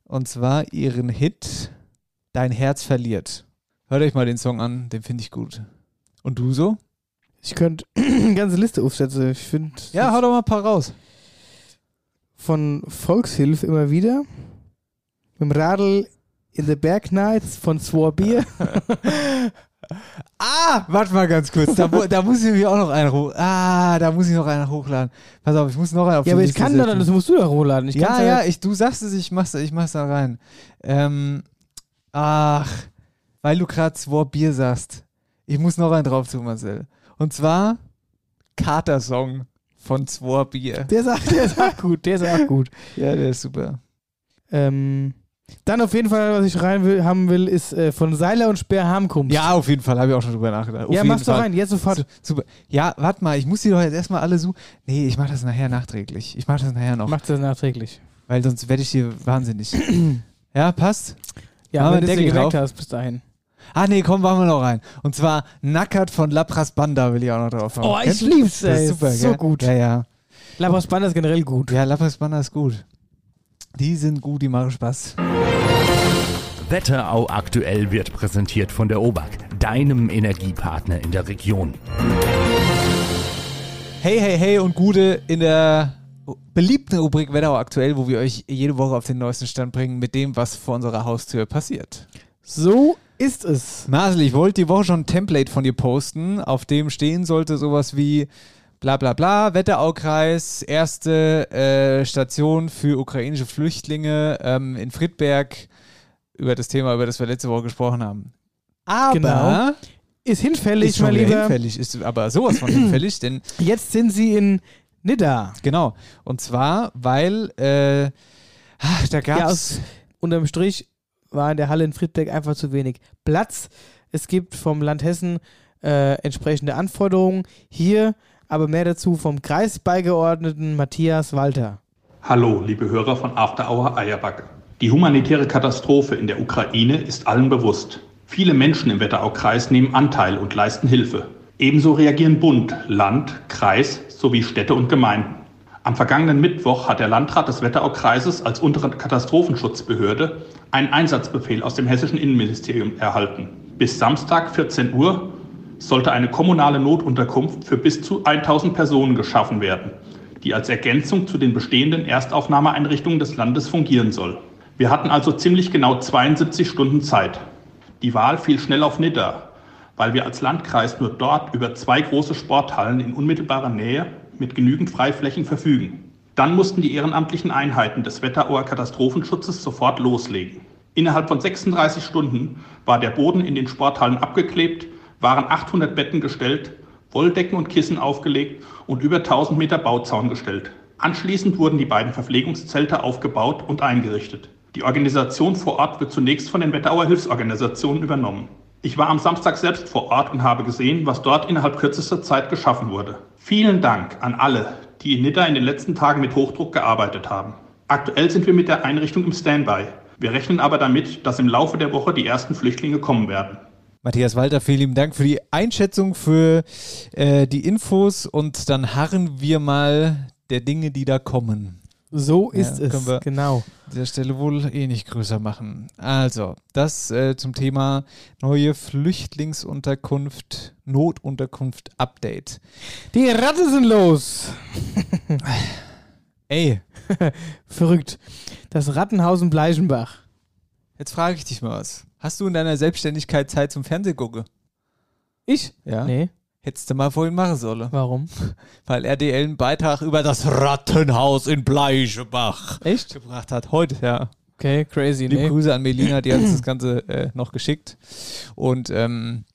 Und zwar ihren Hit Dein Herz verliert. Hört euch mal den Song an, den finde ich gut. Und du so? Ich könnte eine ganze Liste aufsetzen. Ich finde Ja, hau doch mal ein paar raus. von Volkshilfe immer wieder. Mit dem Radl in the Bergnights von Swarbier. Ah, warte mal ganz kurz. Da, da muss ich nämlich auch noch einen hoch. Ah, da muss ich noch einen hochladen. Pass auf, ich muss noch einen auf ja, aber ich kann setzen. das musst du doch hochladen. Ich ja, ja, ich, du sagst es, ich mach's, ich mach's da rein. Ähm, ach, weil du gerade Swar Bier sagst. Ich muss noch einen drauf tun, Marcel. Und zwar Kater-Song von Swar Bier. Der sagt, der auch gut, der auch gut. Ja, der ist super. Ähm, dann auf jeden Fall, was ich rein will, haben will, ist äh, von Seiler und Speer Harmkunft. Ja, auf jeden Fall, habe ich auch schon drüber nachgedacht. Auf ja jeden mach's doch Fall. rein, jetzt sofort. Su- Super. Ja, warte mal, ich muss die doch jetzt erstmal alle suchen. Nee, ich mache das nachher nachträglich. Ich mache das nachher noch, Macht das nachträglich. weil sonst werde ich hier wahnsinnig. ja, passt? Ja, wenn du es Deckel dir gemerkt drauf? hast, bis dahin. Ah, nee, komm, machen wir noch rein. Und zwar Nackert von Lapras Banda will ich auch noch drauf haben. Oh, ich Kennst du? lieb's, Das ey. ist super, so gell? gut. Ja, ja. Labos Banner ist generell gut. Ja, Lappas Banner ist gut. Die sind gut, die machen Spaß. Wetterau aktuell wird präsentiert von der OBAK, deinem Energiepartner in der Region. Hey, hey, hey und Gute in der beliebten Rubrik Wetterau aktuell, wo wir euch jede Woche auf den neuesten Stand bringen mit dem, was vor unserer Haustür passiert. So ist es. Marcel, ich wollte die Woche schon ein Template von dir posten, auf dem stehen sollte sowas wie bla bla bla, Wetteraukreis, erste äh, Station für ukrainische Flüchtlinge ähm, in Friedberg über das Thema, über das wir letzte Woche gesprochen haben. Aber Genau. Ist hinfällig, ist schon mein Lieber. hinfällig, ist aber sowas von hinfällig, denn Jetzt sind sie in Nidda. genau, und zwar, weil äh, ach, da Ja, gab's aus, unterm Strich war in der Halle in Friedberg einfach zu wenig Platz. Es gibt vom Land Hessen äh, entsprechende Anforderungen. Hier aber mehr dazu vom Kreisbeigeordneten Matthias Walter. Hallo, liebe Hörer von After Hour Eierbacke. Die humanitäre Katastrophe in der Ukraine ist allen bewusst. Viele Menschen im Wetteraukreis nehmen Anteil und leisten Hilfe. Ebenso reagieren Bund, Land, Kreis sowie Städte und Gemeinden. Am vergangenen Mittwoch hat der Landrat des Wetteraukreises als untere Katastrophenschutzbehörde einen Einsatzbefehl aus dem hessischen Innenministerium erhalten. Bis Samstag 14 Uhr sollte eine kommunale Notunterkunft für bis zu 1000 Personen geschaffen werden, die als Ergänzung zu den bestehenden Erstaufnahmeeinrichtungen des Landes fungieren soll. Wir hatten also ziemlich genau 72 Stunden Zeit. Die Wahl fiel schnell auf Nidda, weil wir als Landkreis nur dort über zwei große Sporthallen in unmittelbarer Nähe mit genügend Freiflächen verfügen. Dann mussten die ehrenamtlichen Einheiten des Wetterauer Katastrophenschutzes sofort loslegen. Innerhalb von 36 Stunden war der Boden in den Sporthallen abgeklebt, waren 800 Betten gestellt, Wolldecken und Kissen aufgelegt und über 1000 Meter Bauzaun gestellt. Anschließend wurden die beiden Verpflegungszelte aufgebaut und eingerichtet. Die Organisation vor Ort wird zunächst von den Wetterauer Hilfsorganisationen übernommen. Ich war am Samstag selbst vor Ort und habe gesehen, was dort innerhalb kürzester Zeit geschaffen wurde. Vielen Dank an alle, die in Nidda in den letzten Tagen mit Hochdruck gearbeitet haben. Aktuell sind wir mit der Einrichtung im Standby. Wir rechnen aber damit, dass im Laufe der Woche die ersten Flüchtlinge kommen werden. Matthias Walter, vielen lieben Dank für die Einschätzung, für äh, die Infos und dann harren wir mal der Dinge, die da kommen. So ist Ja, können wir- es, genau. An dieser Stelle wohl eh nicht größer machen. Also, das äh, zum Thema neue Flüchtlingsunterkunft, Notunterkunft Update. Die Ratte sind los. Ey, Verrückt. Das Rattenhaus in Bleichenbach. jetzt frage ich dich mal was. Hast du in deiner Selbstständigkeit Zeit zum Fernsehgucken? Ich? Ja. Nee. Hättest du mal vorhin machen sollen. Warum? Weil RDL einen Beitrag über das Rattenhaus in Bleichebach Echt? gebracht hat. Heute, ja. Okay, crazy. Liebe Nee. Grüße an Melina, die hat uns das Ganze äh, noch geschickt. Und ähm,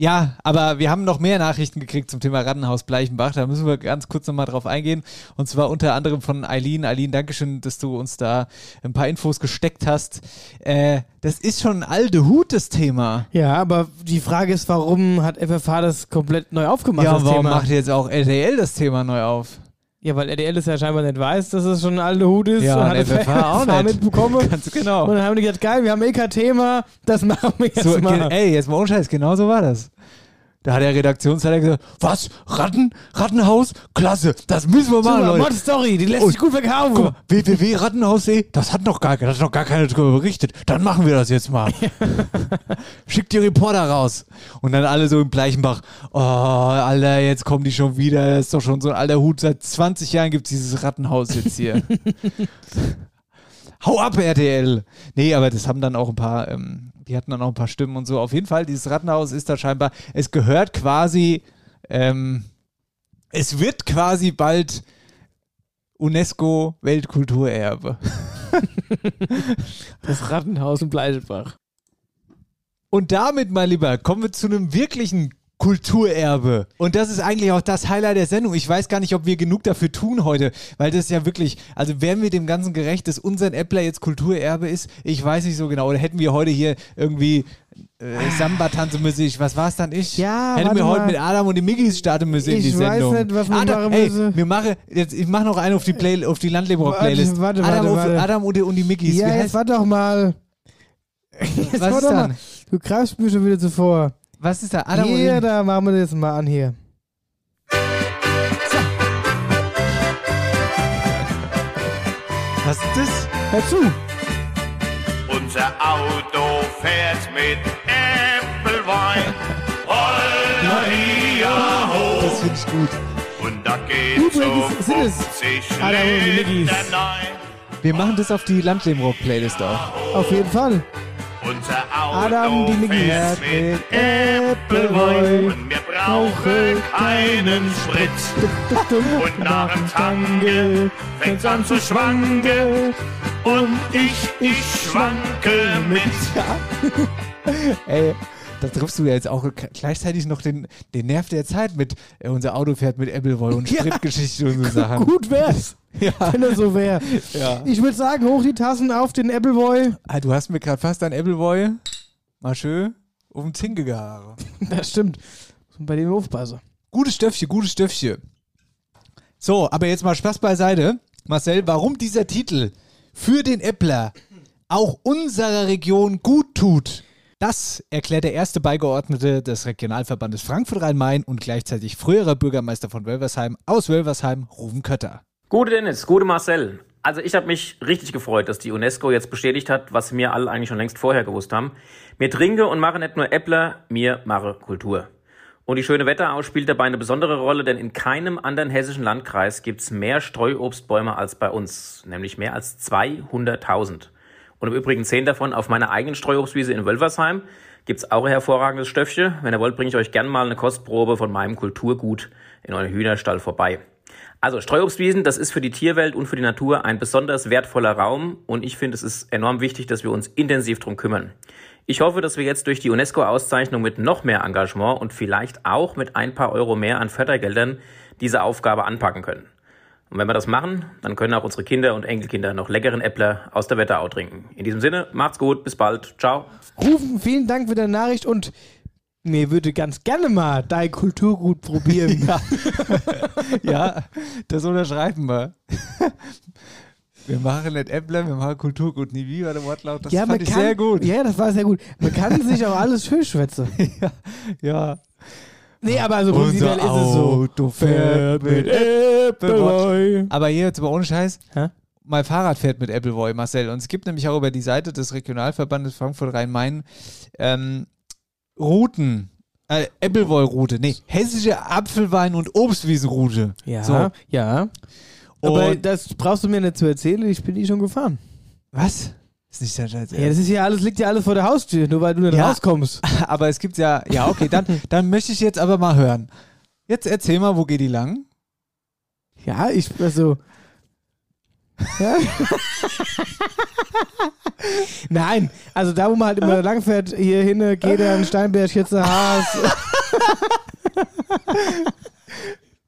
ja, aber wir haben noch mehr Nachrichten gekriegt zum Thema Rattenhaus Bleichenbach. Da müssen wir ganz kurz nochmal drauf eingehen. Und zwar unter anderem von Eileen. Eileen, Dankeschön, dass du uns da ein paar Infos gesteckt hast. Äh, das ist schon ein alte Hut, das Thema. Ja, aber die Frage ist, warum hat FFH das komplett neu aufgemacht, ja, warum Thema? macht jetzt auch RTL das Thema neu auf? Ja, weil RDL es ja scheinbar nicht weiß, dass es schon ein alter Hut ist. Ja, und und hat FFH auch nicht. mitbekommen. Ganz genau. Und dann haben die gesagt, geil, wir haben eh kein Thema, das machen wir jetzt So, mal. ey, jetzt mal ohne Scheiß, genau so war das. Da hat der Redaktionsleiter gesagt, was? Ratten? Rattenhaus? Klasse, das müssen wir machen, Super, Leute. Mod Story, die lässt sich gut verkaufen. Guck mal, www.rattenhaus.de, das hat noch gar, das hat noch gar keiner drüber berichtet. Dann machen wir das jetzt mal. Schickt die Reporter raus. Und dann alle so im Bleichenbach, oh, Alter, jetzt kommen die schon wieder. Das ist doch schon so ein alter Hut. Seit 20 Jahren gibt es dieses Rattenhaus jetzt hier. Hau ab, RTL. Nee, aber das haben dann auch ein paar, ähm, die hatten dann auch ein paar Stimmen und so. Auf jeden Fall, dieses Rattenhaus ist da scheinbar, es gehört quasi, ähm, es wird quasi bald UNESCO Weltkulturerbe. Das Rattenhaus in Bleichenbach. Und damit, mein Lieber, kommen wir zu einem wirklichen Kulturerbe. Und das ist eigentlich auch das Highlight der Sendung. Ich weiß gar nicht, ob wir genug dafür tun heute, weil das ja wirklich, also wären wir dem Ganzen gerecht, dass unser Appler jetzt Kulturerbe ist? Ich weiß nicht so genau. Oder hätten wir heute hier irgendwie äh, Samba tanzen müssen? Ich- Was war es dann ich? Ja, Hätten wir heute mal. mit Adam und die Miggis starten müssen in Ich die weiß Sendung. nicht, was wir Adam, machen ey, müssen. wir machen, jetzt, ich mache noch einen auf die, Play, auf die Landleber-Playlist. Warte, warte, Adam, warte. Adam und die, und die Miggis. Ja, Wie jetzt warte doch mal. Jetzt was ist dann? mal. Du greifst mir schon wieder zuvor. Was ist da? Adam hier, da machen wir das mal an hier. Was ist das? Hör zu. Unser Auto fährt mit Äpfelwein. Holla, hier, ho. Das finde ich gut. Und da geht so Übrigens sind es 50 Adam und Nein. Wir machen das auf die Landleben-Rock-Playlist auch. Auf jeden Fall. Unser Auto Adam, die fährt mit Äpfelwein. Und wir brauchen keinen Sprit. Und nach dem Tange fängt's an zu schwanken. Und ich, ich schwanke mit. Ey, da triffst du ja jetzt auch gleichzeitig noch den, den Nerv der Zeit mit, äh, unser Auto fährt mit Appleboy und Ja. Spritgeschichte und so Sachen. Gut wär's, Ja. wenn er so wäre. Ja. Ich würde sagen, hoch die Tassen auf den Appleboy. Ah, du hast mir gerade fast ein Appleboy mal schön auf den Zinke gehauen. Das stimmt. Man bei dem aufpassen. Gutes Stöffchen, gutes Stöffchen. So, aber jetzt mal Spaß beiseite. Marcel, warum dieser Titel für den Äppler auch unserer Region gut tut, das erklärt der erste Beigeordnete des Regionalverbandes Frankfurt-Rhein-Main und gleichzeitig früherer Bürgermeister von Wölversheim aus Wölversheim, Ruven Kötter. Gute Dennis, gute Marcel. Also ich habe mich richtig gefreut, dass die UNESCO jetzt bestätigt hat, was wir alle eigentlich schon längst vorher gewusst haben. Mir trinke und mache nicht nur Äppler, mir mache Kultur. Und die schöne Wetterau spielt dabei eine besondere Rolle, denn in keinem anderen hessischen Landkreis gibt's mehr Streuobstbäume als bei uns, nämlich mehr als 200.000. Und im Übrigen zehn davon auf meiner eigenen Streuobstwiese in Wölversheim. Gibt's auch ein hervorragendes Stöffchen. Wenn ihr wollt, bringe ich euch gern mal eine Kostprobe von meinem Kulturgut in euren Hühnerstall vorbei. Also Streuobstwiesen, das ist für die Tierwelt und für die Natur ein besonders wertvoller Raum und ich finde, es ist enorm wichtig, dass wir uns intensiv drum kümmern. Ich hoffe, dass wir jetzt durch die UNESCO-Auszeichnung mit noch mehr Engagement und vielleicht auch mit ein paar Euro mehr an Fördergeldern diese Aufgabe anpacken können. Und wenn wir das machen, dann können auch unsere Kinder und Enkelkinder noch leckeren Äppler aus der Wetterau trinken. In diesem Sinne, macht's gut, bis bald, ciao. Rufen, vielen Dank für deine Nachricht und mir würde ganz gerne mal dein Kulturgut probieren. Ja, ja das unterschreiben wir. Wir machen nicht Äppler, wir machen Kulturgut. Nie wie war der Wortlaut? Das ja, fand ich kann, sehr gut. Ja, das war sehr gut. Man kann sich auch alles schön schwätzen. Ja. Nee, aber also prinzipiell ist es so. Auto fährt mit Appleboy. Aber hier jetzt mal ohne Scheiß. Hä? Mein Fahrrad fährt mit Appleboy, Marcel. Und es gibt nämlich auch über die Seite des Regionalverbandes Frankfurt-Rhein-Main ähm, Routen. Äh, Appleboy-Route. Nee, hessische Apfelwein- und Obstwiesenroute. Ja, So. ja. Aber Und- das brauchst du mir nicht zu erzählen, ich bin die schon gefahren. Was? Ist nicht dein Scheiß. Ja, das ist ja alles, liegt ja alles vor der Haustür, nur weil du nicht Ja. rauskommst. aber es gibt ja. Ja, okay, dann, dann möchte ich jetzt aber mal hören. Jetzt erzähl mal, wo geht die lang? Ja, ich, also. Ja. Nein, also da, wo man halt immer langfährt, hier hin, Gedern, Steinberg, Schütze, Haas.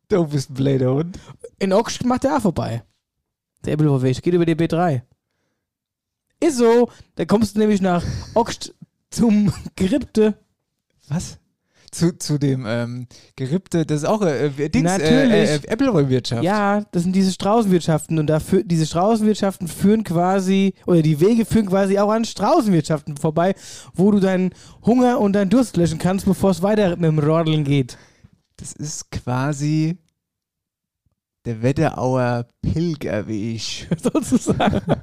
Du bist ein blöder Hund. In Oxt macht der auch vorbei. Der Ebbelhofer Weg, geht über die B3. Ist so, da kommst du nämlich nach Oxt zum Gerippte. Was? Zu, zu dem ähm, Gerippte, das ist auch äh, Dings, Natürlich. äh, äh, Appleboy-Wirtschaft. Ja, das sind diese Straußenwirtschaften und dafür, diese Straußenwirtschaften führen quasi, oder die Wege führen quasi auch an Straußenwirtschaften vorbei, wo du deinen Hunger und deinen Durst löschen kannst, bevor es weiter mit dem Rodeln geht. Das ist quasi der Wetterauer Pilgerweg. Sozusagen.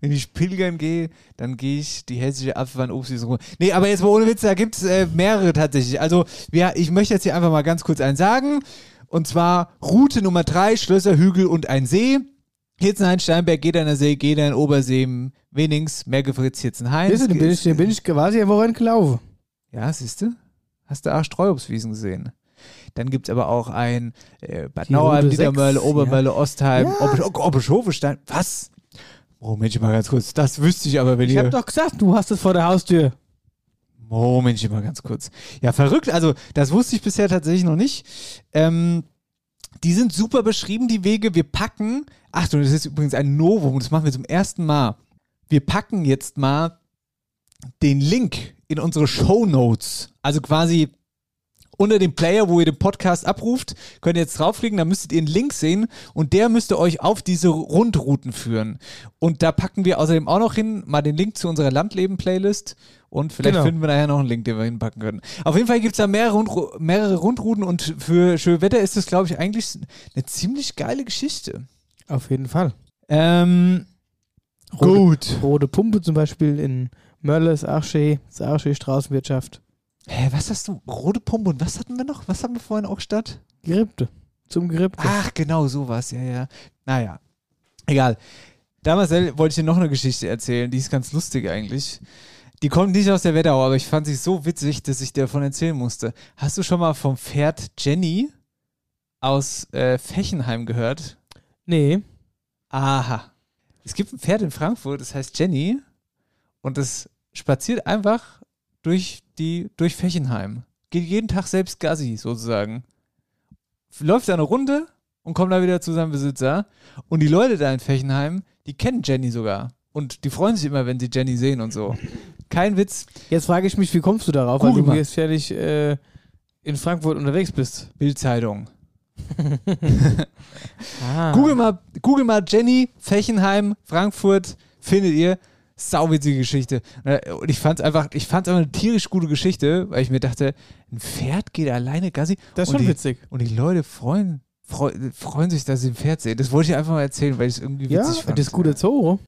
Wenn ich pilgern gehe, dann gehe ich die hessische Apfelwein runter. Nee, aber jetzt mal ohne Witz, da gibt es äh, mehrere tatsächlich. Also, ja, ich möchte jetzt hier einfach mal ganz kurz einen sagen. Und zwar Route Nummer drei, Schlösser, Hügel und ein See. Hitzenhain, Steinberg, Gedern See, Gedern, Obersee, Wenings, Mergefritz, Hitzenhain. Weißt du, den bin ich, den bin ich quasi eine Woche entgelaufen. Ja, siehst du? Hast du auch Streuobstwiesen gesehen? Dann gibt es aber auch ein äh, Bad Nauheim, Niedermölle, Obermölle, Ostheim, Ja. Ober oh, Oberschofenstein. Was? Moment mal ganz kurz. Das wüsste ich aber, wenn Ich ihr. hab doch gesagt, du hast es vor der Haustür. Moment mal ganz kurz. Ja, verrückt. Also, das wusste ich bisher tatsächlich noch nicht. Ähm, die sind super beschrieben, die Wege. Wir packen. Achtung, das ist übrigens ein Novum. Das machen wir zum ersten Mal. Wir packen jetzt mal den Link in unsere Show Notes. Also quasi unter dem Player, wo ihr den Podcast abruft, könnt ihr jetzt draufklicken, da müsstet ihr einen Link sehen und der müsste euch auf diese Rundrouten führen. Und da packen wir außerdem auch noch hin, mal den Link zu unserer Landleben-Playlist und vielleicht Genau. finden wir nachher noch einen Link, den wir hinpacken können. Auf jeden Fall gibt es da mehrere, Rundru mehrere Rundrouten und für schön Wetter ist das, glaube ich, eigentlich eine ziemlich geile Geschichte. Auf jeden Fall. Ähm, Rote, gut. Rote Pumpe zum Beispiel in Mörles, Archee, das Archee Straßenwirtschaft. Hä, was hast du? Rote Pumpe und was hatten wir noch? Was haben wir vorhin auch statt? Gerippte. Zum Gerippte. Ach, genau, sowas, ja, ja. Naja, egal. Damals wollte ich dir noch eine Geschichte erzählen, die ist ganz lustig eigentlich. Die kommt nicht aus der Wetterau, aber ich fand sie so witzig, dass ich dir davon erzählen musste. Hast du schon mal vom Pferd Jenny aus äh, Fechenheim gehört? Nee. Aha. Es gibt ein Pferd in Frankfurt, das heißt Jenny und das spaziert einfach durch die durch Fechenheim. Geht jeden Tag selbst Gassi sozusagen. Läuft da eine Runde und kommt da wieder zu seinem Besitzer. Und die Leute da in Fechenheim, die kennen Jenny sogar. Und die freuen sich immer, wenn sie Jenny sehen und so. Kein Witz. Jetzt frage ich mich, wie kommst du darauf, weil du jetzt fertig äh, in Frankfurt unterwegs bist? Bildzeitung. Ah. Google mal, Google mal Jenny, Fechenheim, Frankfurt, findet ihr. Sauwitzige Geschichte. Und ich fand es einfach, ich fand's einfach eine tierisch gute Geschichte, weil ich mir dachte, ein Pferd geht alleine Gassi. Das ist schon die, witzig. Und die Leute freuen, freu, freuen sich, dass sie ein Pferd sehen. Das wollte ich einfach mal erzählen, weil ich es irgendwie Ja, witzig fand. das gute Zoo.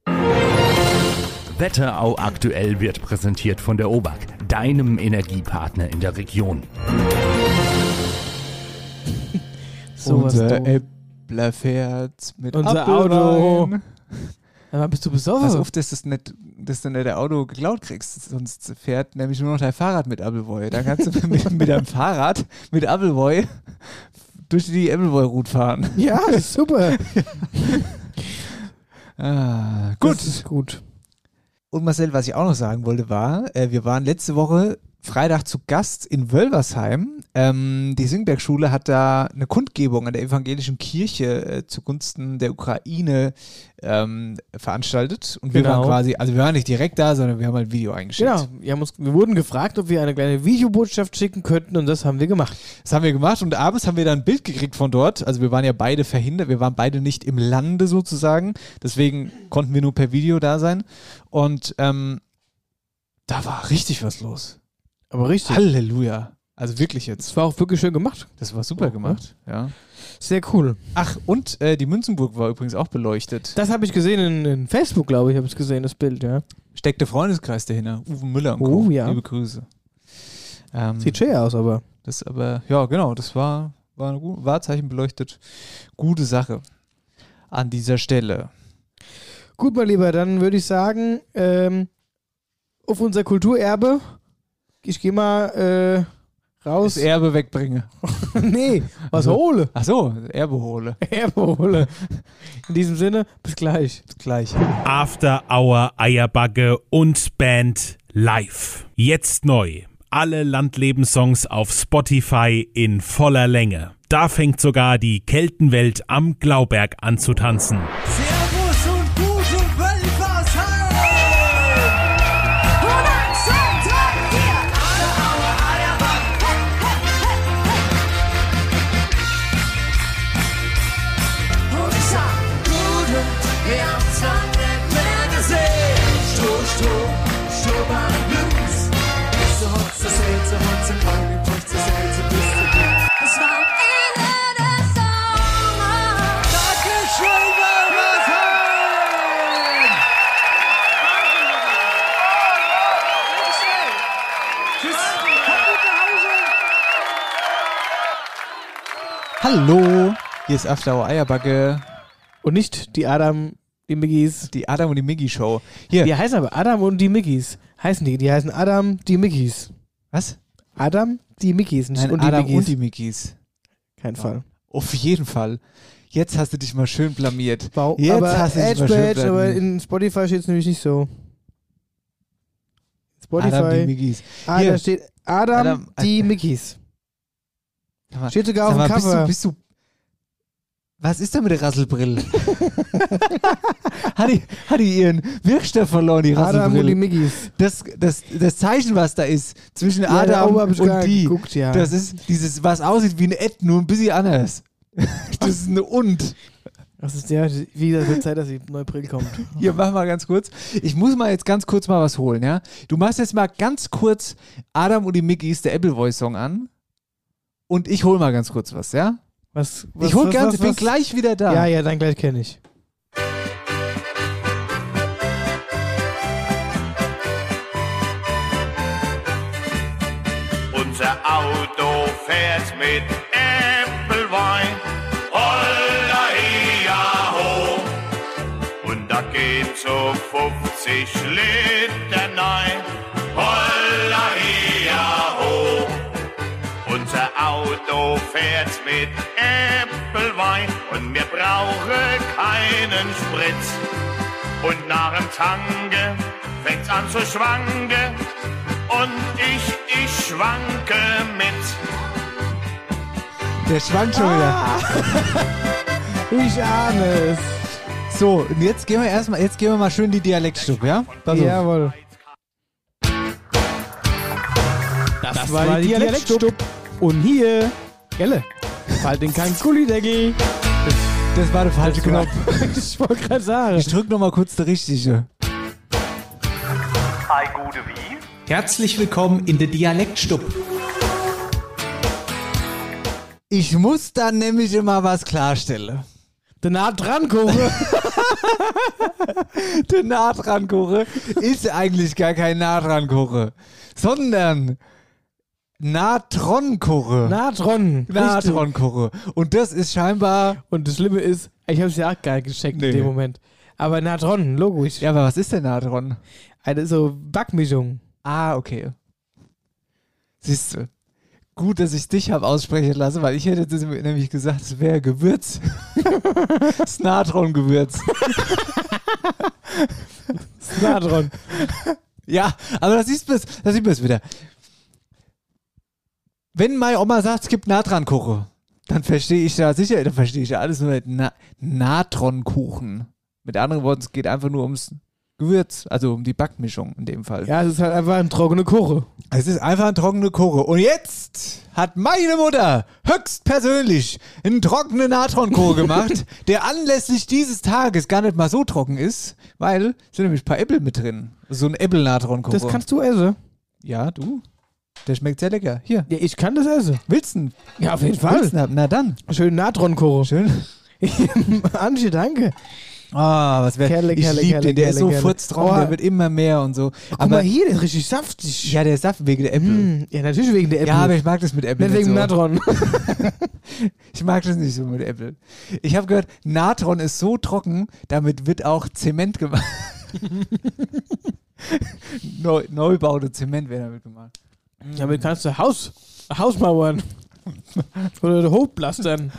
Wetterau aktuell wird präsentiert von der OBAK, deinem Energiepartner in der Region. So was Unser dumm. Äppler fährt mit Unser Apfelwein. Auto. Aber bist du Pass besoffen? auf, dass, das nicht, dass du nicht dein Auto geklaut kriegst. Sonst fährt nämlich nur noch dein Fahrrad mit Appleboy. Da kannst du mit, mit deinem Fahrrad mit Appleboy durch die Appleboy-Route fahren. Ja, das super. Ah, gut. Das ist gut. Und Marcel, was ich auch noch sagen wollte, war, äh, wir waren letzte Woche Freitag zu Gast in Wölversheim. Ähm, die Singberg-Schule hat da eine Kundgebung an der evangelischen Kirche äh, zugunsten der Ukraine ähm, veranstaltet. Und wir Genau. waren quasi, also wir waren nicht direkt da, sondern wir haben halt ein Video eingeschickt. Genau, wir, uns, wir wurden gefragt, ob wir eine kleine Videobotschaft schicken könnten und das haben wir gemacht. Das haben wir gemacht und abends haben wir dann ein Bild gekriegt von dort. Also wir waren ja beide verhindert, wir waren beide nicht im Lande sozusagen. Deswegen konnten wir nur per Video da sein. Und ähm, da war richtig was los. Aber richtig. Halleluja. Also wirklich jetzt. Das war auch wirklich schön gemacht. Das war super gemacht, ja. Sehr cool. Ach, und äh, die Münzenburg war übrigens auch beleuchtet. Das habe ich gesehen in, in Facebook, glaube ich, habe ich gesehen, das Bild, ja. Steckt der Freundeskreis dahinter. Uwe Müller und Oh, Co. ja. Liebe Grüße. Ähm, Sieht schön aus, aber. Das aber, ja, genau, das war, war ein gut, Wahrzeichen beleuchtet. Gute Sache an dieser Stelle. Gut, mein Lieber, dann würde ich sagen, ähm, auf unser Kulturerbe, ich gehe mal äh, raus. Das Erbe wegbringe. nee, was Also- hole. Ach so, Erbe hole. Erbe hole. In diesem Sinne, bis gleich. Bis gleich. After Hour Eierbagge und Band live. Jetzt neu. Alle Landlebenssongs auf Spotify in voller Länge. Da fängt sogar die Keltenwelt am Glauberg an zu tanzen. Servus Hallo, hier ist After Hour Eierbacke. Und nicht die Adam, die Miggies. Die Adam und die Miggy Show. Hier. Die heißen aber Adam und die Miggies. Heißen die? Die heißen Adam, die Miggies. Was? Adam, die Miggies. Nicht Nein, und die Adam Miggies. und die Miggies. Kein Fall. Auf jeden Fall. Jetzt hast du dich mal schön blamiert. Bau, Jetzt aber hast du dich Edge mal schön aber blamiert. in Spotify steht es nämlich nicht so. Spotify. Adam die Miggies. Ah, Hier. da steht Adam, Adam, die Mickeys. Mal, Steht sogar auf dem mal, bist Cover. Du, bist du, was ist denn mit der Rasselbrille? hat, die, hat die ihren Wirkstoff verloren, die Adam und die Rasselbrille? Miggies. Das, das, das Zeichen, was da ist, zwischen Ja, da Adam und die, geguckt, ja. das ist dieses, was aussieht wie ein Ed, nur ein bisschen anders. das ist eine Und. Das ist ja wieder zur Zeit, dass die neue Brill kommt. Hier, mach mal ganz kurz. Ich muss mal jetzt ganz kurz mal was holen, ja? Du machst jetzt mal ganz kurz Adam und die Mickeys, der Apple Voice Song an und ich hol mal ganz kurz was, ja? Was, was ich hol was, ganz, was, ich bin gleich wieder da. Ja, ja, dann gleich kenne ich. Unser Auto fährt mit Apple Wine. Holla, ja, ho. Und da geht so 50 Liter nein. Unser Auto fährt mit Äpfelwein und wir brauchen keinen Sprit. Und nach dem Tange fängt's an zu schwanken und ich, ich schwanke mit. Der schwankt schon wieder. Ich ahne es. So, und jetzt gehen wir erstmal, jetzt gehen wir mal schön die Dialektstub, ja? Pass auf. Jawohl. Das, Das war, die die Dialektstub. Und hier, Gelle, fall in kein Gullideckel. Das war der falsche Knopf. ich wollte gerade sagen. Ich drück noch mal kurz der richtige. Hi, gute wie? Herzlich willkommen in der Dialektstub. Ich muss dann nämlich immer was klarstellen. Der nah dran. Der Nahtrankuche ist eigentlich gar kein Nahtrankuche, sondern Natronkuche. Natron. Natronkuche. Und das ist scheinbar. Und das Schlimme ist, ich habe es ja auch gar gecheckt Nee. in dem Moment. Aber Natron, logisch. Ja, aber was ist denn Natron? Eine so Backmischung. Ah, okay. Siehst du. Gut, dass ich dich habe aussprechen lassen, weil ich hätte das nämlich gesagt, es wäre Gewürz. das Natron-Gewürz. Natron. Ja, aber da sieht man es wieder. Wenn meine Oma sagt, es gibt Natronkuchen, dann verstehe ich da sicher, dann verstehe ich ja alles nur mit Na Natronkuchen. Mit anderen Worten, es geht einfach nur ums Gewürz, also um die Backmischung in dem Fall. Ja, es ist halt einfach eine trockene Kuche. Es ist einfach eine trockene Kuche. Und jetzt hat meine Mutter höchstpersönlich einen trockenen Natronkuchen gemacht, der anlässlich dieses Tages gar nicht mal so trocken ist, weil es sind nämlich ein paar Äpfel mit drin. So ein Äppel-Natronkuchen. Das kannst du essen. Ja, du. Der schmeckt sehr lecker. Hier. Ja, ich kann das essen. Willst du? Ja, auf jeden Fall. Willst du? Na dann. Schön Natronkuchen. Schön. Antje, danke. Ah, was wäre. Kerle, Ich Kerle, lieb Kerle, den, der ist so Kerle, Kerle. Oh. der wird immer mehr und so. Guck mal hier, der ist richtig saftig. Ja, der ist saft wegen der Äpfel. Mm, ja, natürlich wegen der Äpfel. Ja, aber ich mag das mit Äpfel Nicht wegen so. Natron. Ich mag das nicht so mit Äpfel. Ich habe gehört, Natron ist so trocken, damit wird auch Zement gemacht. Neu, Neubaute Zement wird damit gemacht. Damit kannst du Haus, Haus mauern. Oder hochblastern.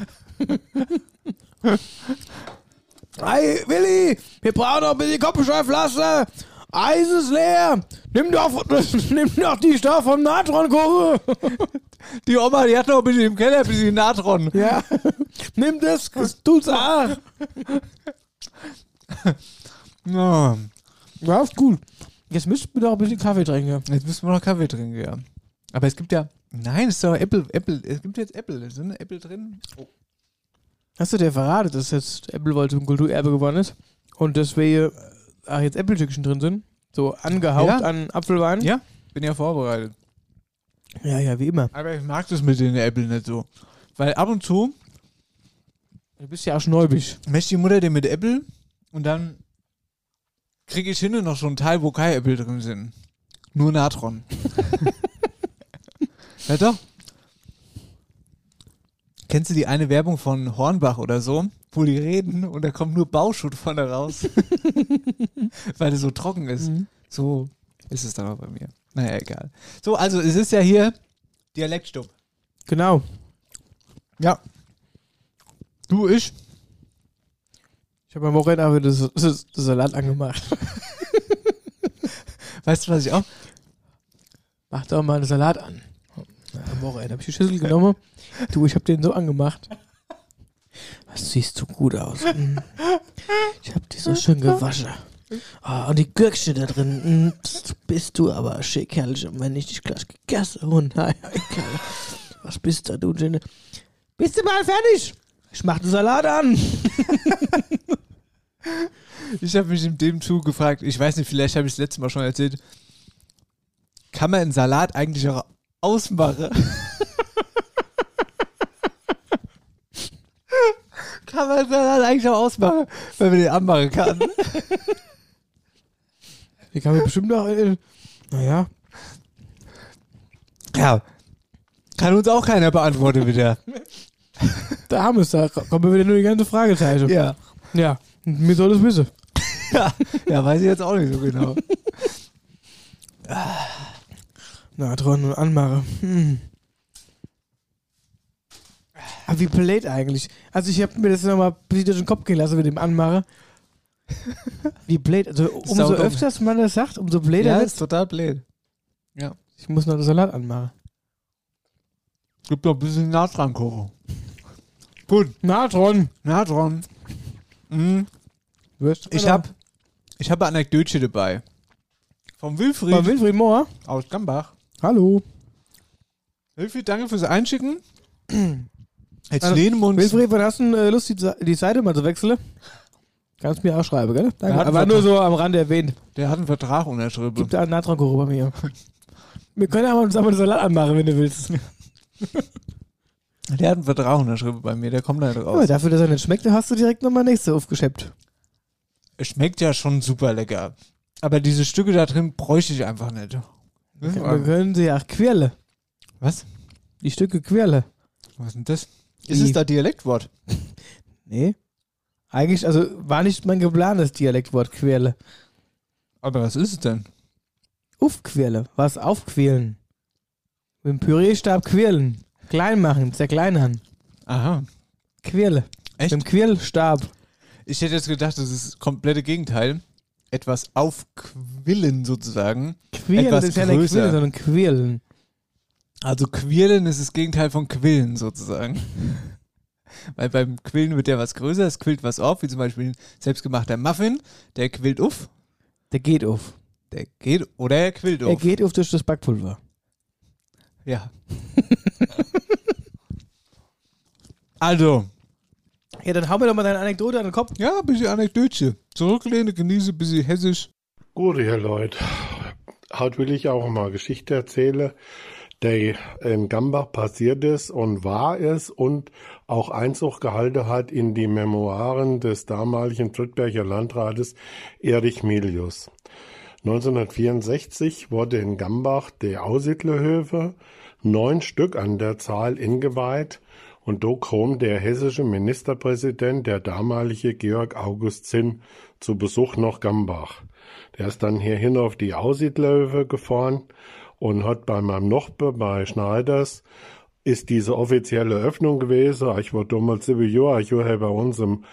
Hey, Willi, wir brauchen noch ein bisschen Kopfsteinpflaster. Eis ist leer. Nimm doch, nimm doch die Stoff vom Natronkuchen. Die Oma, die hat noch ein bisschen im Keller, ein bisschen Natron. Ja, nimm das, das tut's auch. Ja. Ja, ist gut. Jetzt müssten wir doch ein bisschen Kaffee trinken. Jetzt müssen wir noch Kaffee trinken, ja. Aber es gibt ja. Nein, es ist doch Apple, Apple. Es gibt jetzt Apple. Sind Apple drin? Hast du dir verraten, dass jetzt Apple wohl zum Kulturerbe geworden ist? Und dass wir hier ach, jetzt Äpfelstückchen drin sind? So angehaucht Ja. an Apfelwein? Ja, bin ja vorbereitet. Ja, ja, wie immer. Aber ich mag das mit den Apple nicht so. Weil ab und zu Du bist ja auch schneubig. mescht die Mutter den mit Apple und dann kriege ich hinten noch so einen Teil, wo keine Apple drin sind. Nur Natron. ja doch. Kennst du die eine Werbung von Hornbach oder so, wo die reden und da kommt nur Bauschutt vorne raus? Weil es so trocken ist. So ist es dann auch bei mir. Naja, egal. So, also es ist ja hier Dialektstub. Genau. Ja. Du, ich. Ich habe am Wochenende das, das, das Salat angemacht. Weißt du, was ich auch? Mach doch mal einen Salat an. Am Wochenende habe ich die Schüssel genommen. Du, ich habe den so angemacht. Was siehst du gut aus. Mm. Ich habe die so schön gewaschen. Ah, und die Gürkchen da drin. Pst, bist du aber schick, herrlich. Und wenn ich dich gleich gegessen und naja, Kerl. Was bist da, du, Jenny? Bist du mal fertig? Ich mach den Salat an. Ich habe mich in dem Zug gefragt, ich weiß nicht, vielleicht habe ich das letzte Mal schon erzählt, kann man einen Salat eigentlich auch ausmachen? kann man Salat eigentlich auch ausmachen, wenn man den anmachen kann? Die kann man bestimmt noch. Äh, naja. ja. Kann uns auch keiner beantworten wieder. Da haben wir es, da kommen wir wieder nur die ganze Fragezeichen. Ja. Ja, mir soll es wissen. Ja, ja, weiß ich jetzt auch nicht so genau. Natron und Anmache. Hm. Aber wie blöd eigentlich. Also ich habe mir das nochmal durch den Kopf gehen lassen mit dem Anmache. Wie blöd. Also umso Saudumm. öfters man das sagt, umso blöder Ja, ist total blöd. Ja. Ich muss noch den Salat anmachen. Gibt noch ein bisschen Natron kochen. Gut. Natron. Natron. Mhm. Ich habe ich hab eine Anekdote dabei. Vom Wilfried. Von Wilfried Mohr. Aus Gambach. Hallo. Wilfried, danke fürs Einschicken. Jetzt Also, lehnen wir uns. Wilfried, wann hast du äh, Lust, die, die Seite mal zu wechseln? Kannst mir auch schreiben, gell? Danke. einen Aber nur so am Rande erwähnt. Der hat einen Vertrag unterschrieben. Gibt da einen Natronkocher bei mir. Wir können aber zusammen den Salat anmachen, wenn du willst. Der hat einen Vertrag unterschrieben bei mir, der kommt da Aber raus. dafür, dass er nicht schmeckt, hast du direkt nochmal nächste aufgeschäppt. Es schmeckt ja schon super lecker. Aber diese Stücke da drin bräuchte ich einfach nicht. Wir können sie auch quirle. Was? Die Stücke quirle. Was ist denn das? Die- Ist es da Dialektwort? Nee. Eigentlich, also war nicht mein geplantes Dialektwort quirle. Aber was ist es denn? Aufquirle. Was aufquirlen. Mit dem Pürierstab quirlen. Klein machen, zerkleinern. Aha. Quirle. Echt? Mit dem Quirlstab. Ich hätte jetzt gedacht, das ist das komplette Gegenteil. Etwas aufquillen sozusagen. Quirlen Etwas ist ja nicht größer. quirlen, sondern quirlen. Also quirlen ist das Gegenteil von quillen sozusagen. Weil beim Quillen wird ja was größer, es quillt was auf, wie zum Beispiel ein selbstgemachter Muffin, der quillt auf. Der geht auf. Der geht, oder er quillt Er auf. geht auf durch das Backpulver. Ja. also, Ja, dann hau mir doch mal deine Anekdote an den Kopf. ja, ein bisschen Anekdötchen. Zurücklehne, genieße ein bisschen hessisch. Gut, ihr Leute. Heute will ich auch mal Geschichte erzählen, die in Gambach passiert ist und war es und auch Einzug gehalten hat in die Memoiren des damaligen Friedberger Landrates Erich Milius. 1964 wurde in Gambach der Aussiedlerhöfe, neun Stück an der Zahl ingeweiht und da kam der hessische Ministerpräsident, der damalige Georg August Zinn, zu Besuch nach Gambach. Der ist dann hierhin auf die Aussiedlerhöfe gefahren und hat bei meinem Nachbar, bei Schneiders, ist diese offizielle Öffnung gewesen. Ich war damals sieben Jahre, ich war hier bei uns im,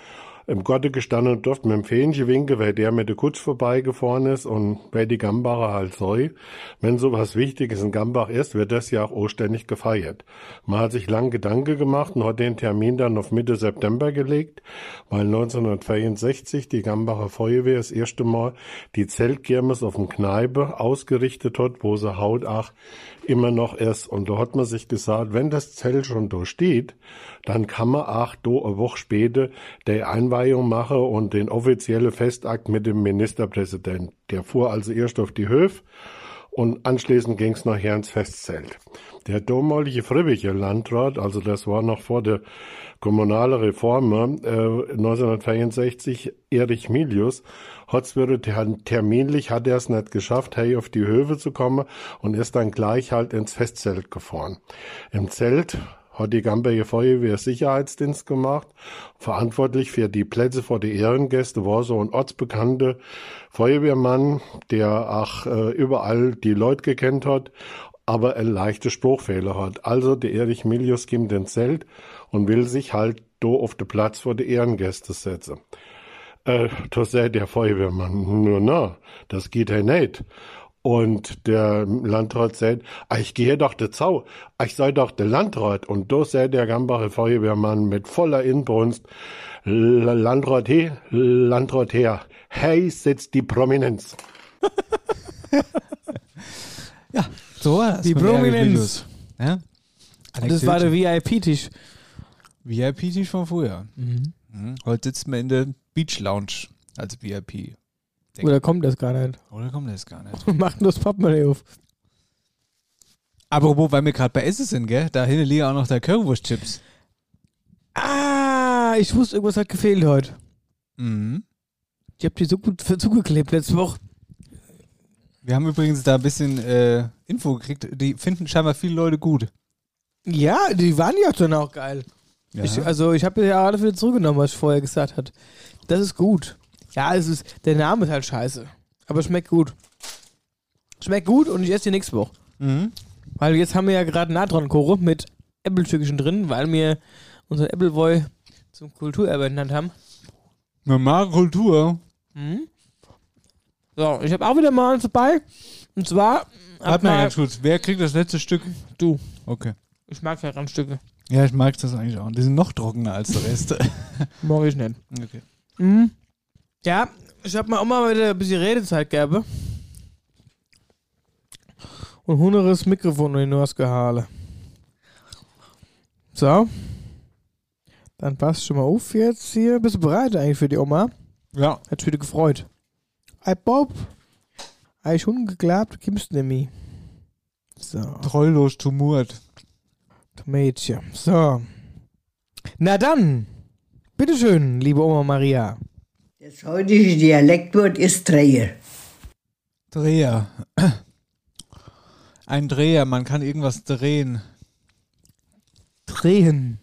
im Gotte gestanden und durfte mit dem Fähnchen winken, weil der mit der Kutsch vorbeigefahren ist und weil die Gambacher halt soll. Wenn sowas Wichtiges in Gambach ist, wird das ja auch oständig gefeiert. Man hat sich lang Gedanken gemacht und hat den Termin dann auf Mitte September gelegt, weil 1964 die Gambacher Feuerwehr das erste Mal die Zeltkirmes auf dem Kneipe ausgerichtet hat, wo sie Haut ach immer noch ist. Und da hat man sich gesagt, wenn das Zelt schon da steht, dann kann man auch da eine Woche später die Einweihung machen und den offiziellen Festakt mit dem Ministerpräsident. Der fuhr also erst auf die Höfe und anschließend ging's nachher ins Festzelt. Der damalige Friedricher Landrat, also das war noch vor der kommunale Reform, äh, 1964, Erich Milius, hat's würde terminlich hat er es nicht geschafft, hey auf die Höfe zu kommen und ist dann gleich halt ins Festzelt gefahren. Im Zelt hat die Gamberger Feuerwehr Sicherheitsdienst gemacht. Verantwortlich für die Plätze vor die Ehrengäste war so ein ortsbekannter Feuerwehrmann, der auch äh, überall die Leute gekannt hat, aber ein leichte Spruchfehler hat. Also der Erich Milius kommt ins Zelt und will sich halt da auf den Platz vor die Ehrengäste setzen. Äh, da sagt der Feuerwehrmann, nur na, das geht ja nicht. Und der Landrat sagt, "Ah, ich gehe doch der Zau, Ah, ich sei doch der Landrat. Und da sagt der Gambacher Feuerwehrmann mit voller Inbrunst, "L- Landrat he, Landrat her, hey sitzt die Prominenz. So war das. Die Prominenz. Ja? Das war der VIP-Tisch. VIP-Tisch von früher. Mhm. Heute sitzt man in der Beach Lounge als VIP. Oder kommt das gar nicht? Oder kommt das gar nicht? Macht das Portemonnaie auf. Apropos, weil wir gerade bei Essen sind, gell? Da hinten liegen auch noch der Currywurst-Chips. Ah, ich wusste, irgendwas hat gefehlt heute. Mhm. Ich hab die so gut zugeklebt letzte Woche. Wir haben übrigens da ein bisschen äh, Info gekriegt. Die finden scheinbar viele Leute gut. Ja, die waren ja dann auch geil. Ja. Ich, also ich habe ja alles wieder zurückgenommen, was ich vorher gesagt hat. Das ist gut. Ja, es ist, der Name ist halt scheiße. Aber schmeckt gut. Schmeckt gut und ich esse die nächste Woche. Mhm. Weil jetzt haben wir ja gerade Natron-Kore mit Äppelstückchen drin, weil wir unseren Appleboy zum Kulturerbe ernannt haben. Normale Kultur. Mhm. So, ich habe auch wieder mal eins dabei. Und zwar. Warte mal ganz kurz. Wer kriegt das letzte Stück? Du. Okay. Ich mag ja Randstücke. Ja, ich mag das eigentlich auch. Die sind noch trockener als der Rest. Mag ich nicht. okay. Mhm. Ja, ich habe mir auch mal wieder ein bisschen Redezeit gegeben. Und hunderes Mikrofon in den gehauen. So. Dann passt schon mal auf jetzt hier. Bist du bereit eigentlich für die Oma? Ja. Hat wieder gefreut. Hey Bob. Ich schon geglaubt, gibst du mir. So. Treulos Tumult. Mädchen. So. Na dann. Bitteschön, liebe Oma Maria. Das heutige Dialektwort ist Dreher. Dreher. Ein Dreher, man kann irgendwas drehen. Drehen.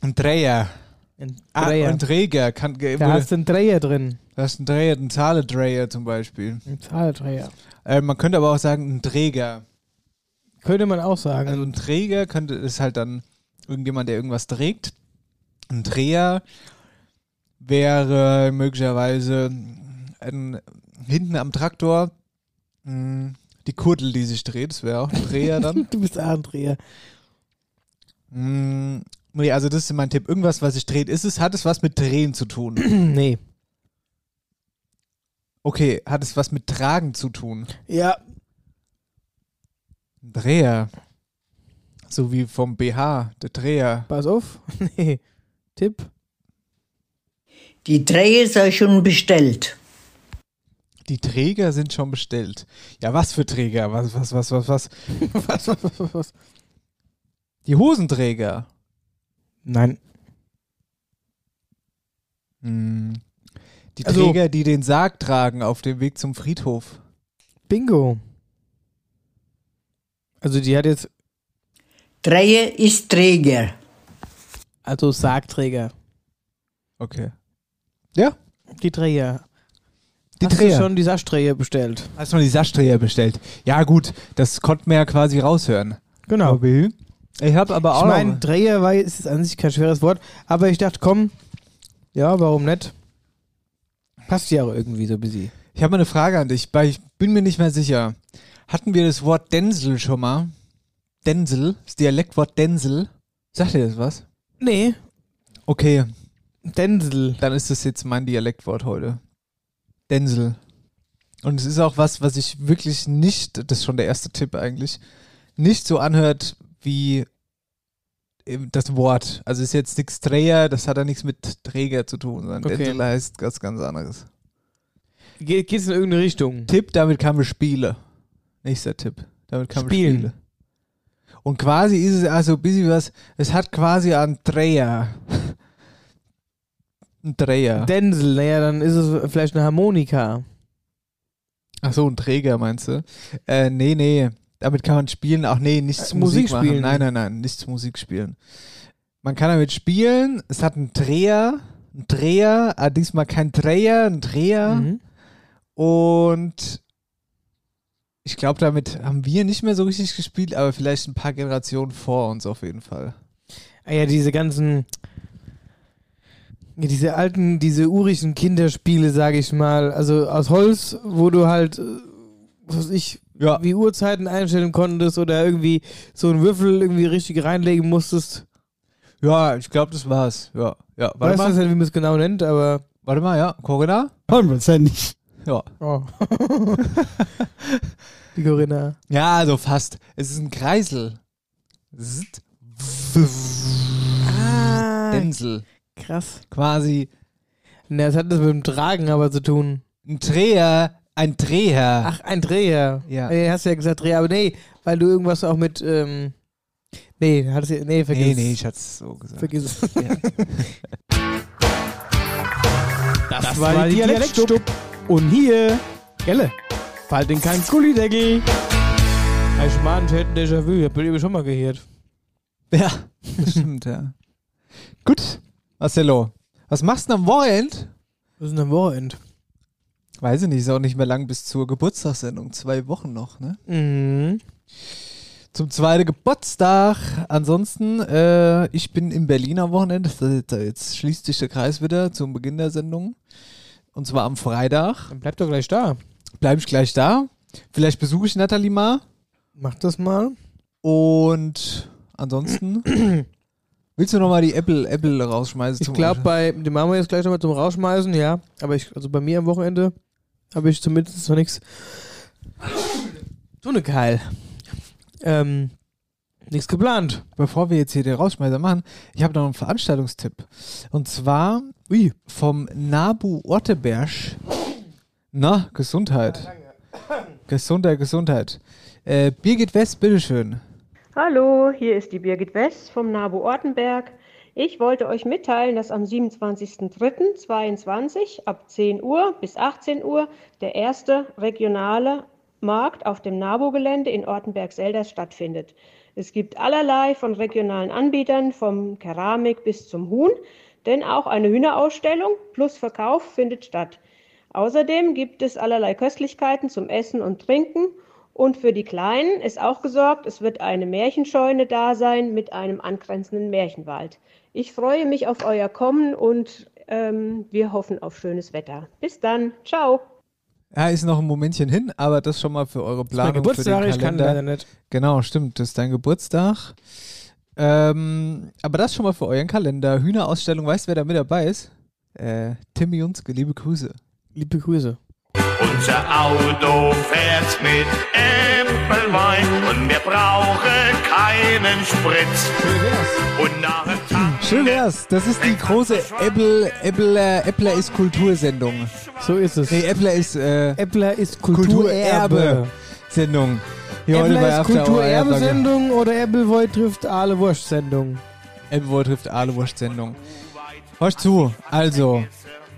Ein Dreher. Ein Ah, Dreher. ein Träger. Kann, Da hast du einen Dreher drin. Da ist ein Dreher, ein Zahlendreher zum Beispiel. Ein Zahldreher. Äh, man könnte aber auch sagen, ein Träger. Könnte man auch sagen. Also ein Träger könnte ist halt dann irgendjemand, der irgendwas trägt. Ein Dreher wäre möglicherweise ein, hinten am Traktor mh, die Kurbel, die sich dreht. Das wäre auch ein Dreher dann. du bist auch ein Dreher. Mm, nee, also das ist mein Tipp. Irgendwas, was sich dreht. Ist es, hat es was mit Drehen zu tun? nee. Okay, hat es was mit Tragen zu tun? Ja. Ein Dreher. So wie vom BH, der Dreher. Pass auf. nee. Tipp. Die Dreher sei schon bestellt. Die Träger sind schon bestellt. Ja, was für Träger? Was, was, was, was, was? was, was, was, was? Die Hosenträger. Nein. Hm. Die Also- Träger, die den Sarg tragen auf dem Weg zum Friedhof. Bingo. Also die hat jetzt, Dreher ist Träger. also Sargträger. Okay. Ja? Die Dreher. Die Hast Dreher. du schon die Saschdreher bestellt? Hast du noch die Saschdreher bestellt? Ja, gut, das konnten wir ja quasi raushören. Genau. Ich habe aber auch. Ich meine, Dreher war, ist an sich kein schweres Wort, aber ich dachte, komm, ja, warum nicht? Passt ja auch irgendwie so bisschen. ich habe mal eine Frage an dich, weil ich bin mir nicht mehr sicher. Hatten wir das Wort Densel schon mal? Densel, das Dialektwort Densel. Sagt dir das was? Nee, Okay, Densel. dann ist das jetzt mein Dialektwort heute. Densel. Und es ist auch was, was ich wirklich nicht, das ist schon der erste Tipp eigentlich, nicht so anhört wie das Wort. Also ist jetzt nichts Dreher, das hat ja nichts mit Träger zu tun, sondern Okay. Densel heißt was ganz anderes. Ge geht's in irgendeine Richtung? Tipp, damit kann man spielen. Nächster Tipp. Damit kann Spielen. man spielen. Und quasi ist es also ein bisschen was, es hat quasi einen Dreher. Ein Dreher. Densel, naja, dann ist es vielleicht eine Harmonika. Ach so, ein Träger meinst du? Äh, nee, nee. Damit kann man spielen. Ach nee, nichts Äh, Musik, Musik spielen. Nein, nein, nein, nichts Musik spielen. Man kann damit spielen. Es hat einen Dreher. Ein Dreher, ah, diesmal kein Dreher, ein Dreher. Mhm. Und ich glaube, damit haben wir nicht mehr so richtig gespielt, aber vielleicht ein paar Generationen vor uns auf jeden Fall. Ah ja, diese ganzen, diese alten, diese urigen Kinderspiele, sage ich mal, also aus Holz, wo du halt, äh, was weiß ich, Ja. wie Uhrzeiten einstellen konntest oder irgendwie so einen Würfel irgendwie richtig reinlegen musstest. Ja, ich glaube, das war's. Ja, ja. Warte Weißt du mal. nicht, wie man es genau nennt, aber. Warte mal, ja. Corinna? Hundertprozentig. Ja. Oh. Die Corinna. Ja, also fast. Es ist ein Kreisel. Zzt. Krass. Quasi Na, das hat das mit dem Tragen aber zu tun. ein Dreher, ein Dreher. Ach, ein Dreher. Ja. Nee, hast du ja gesagt Dreher, aber nee, weil du irgendwas auch mit, ähm, nee, hattest du, nee, vergiss. nee, nee, ich hatte es so gesagt. Vergiss es. Ja. Das, war die Dialektstub. Und hier, Gelle, fallt in kein Gullideckel. Ich meine, ich hätte ein Déjà-vu, ich hab eben schon mal gehört. Ja, das stimmt, ja. Gut, Marcelo, was machst du denn am Wochenend? Was ist denn am Wochenend? Weiß ich nicht, ist auch nicht mehr lang bis zur Geburtstagssendung. Zwei Wochen noch, ne? Mhm. Zum zweiten Geburtstag. Ansonsten, äh, ich bin in Berlin am Wochenende. Jetzt schließt sich der Kreis wieder zum Beginn der Sendung. Und zwar am Freitag. Dann bleib doch gleich da. Bleib ich gleich da. Vielleicht besuche ich Nathalie mal. Mach das mal. Und ansonsten. Willst du nochmal die Apple, Apple rausschmeißen? Ich glaube, bei dem machen wir jetzt gleich nochmal zum Rausschmeißen, ja. Aber ich, also bei mir am Wochenende habe ich zumindest noch nichts. So eine geil. Ähm, nichts geplant. Bevor wir jetzt hier den Rausschmeißer machen, ich habe noch einen Veranstaltungstipp. Und zwar vom Nabu Orteberg. Na, Gesundheit. Gesundheit, Gesundheit. Äh, Birgit West, bitteschön. Hallo, hier ist die Birgit West vom NABU Ortenberg. Ich wollte euch mitteilen, dass am 27.03.22 ab 10 Uhr bis 18 Uhr der erste regionale Markt auf dem NABU-Gelände in Ortenberg-Selders stattfindet. Es gibt allerlei von regionalen Anbietern, vom Keramik bis zum Huhn, denn auch eine Hühnerausstellung plus Verkauf findet statt. Außerdem gibt es allerlei Köstlichkeiten zum Essen und Trinken und für die Kleinen ist auch gesorgt, es wird eine Märchenscheune da sein mit einem angrenzenden Märchenwald. Ich freue mich auf euer Kommen und ähm, wir hoffen auf schönes Wetter. Bis dann, ciao. Ja, ist noch ein Momentchen hin, aber das schon mal für eure Planung. Geburtstag, für den ich kann Kalender. leider nicht. Genau, stimmt, das ist dein Geburtstag. Ähm, aber das schon mal für euren Kalender. Hühnerausstellung, weißt du, wer da mit dabei ist? Äh, Timmy Junske, liebe Grüße. Liebe Grüße. Unser Auto fährt mit Äpfelwein und wir brauchen keinen Sprit. Und nach Schön wär's. Das ist die große Apple, Apple, Appler ist Kultursendung. So ist es. Nee, Appler ist, äh, Appler ist Kulturerbe. Sendung. Hier heute bei Appler ist. Kulturerbe-Sendung oder Appleboy trifft Aale Wurst-Sendung? Appleboy trifft Ahlewurst-Sendung. Hörst zu. Also,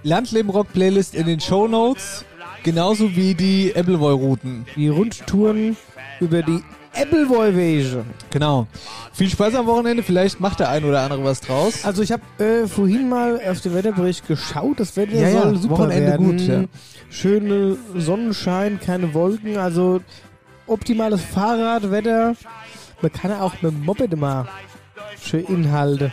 Landleben Rock Playlist in den Show Notes. Genauso wie die Appleboy-Routen. Die Rundtouren über die Appleboy-Wege. Genau. Viel Spaß am Wochenende. Vielleicht macht der ein oder andere was draus. Also ich habe äh, vorhin mal auf den Wetterbericht geschaut. Das Wetter Ja, ja, soll super Wochenende werden. gut, ja. Schöne Sonnenschein, keine Wolken. Also optimales Fahrradwetter. Man kann ja auch mit dem Moped mal schön Inhalte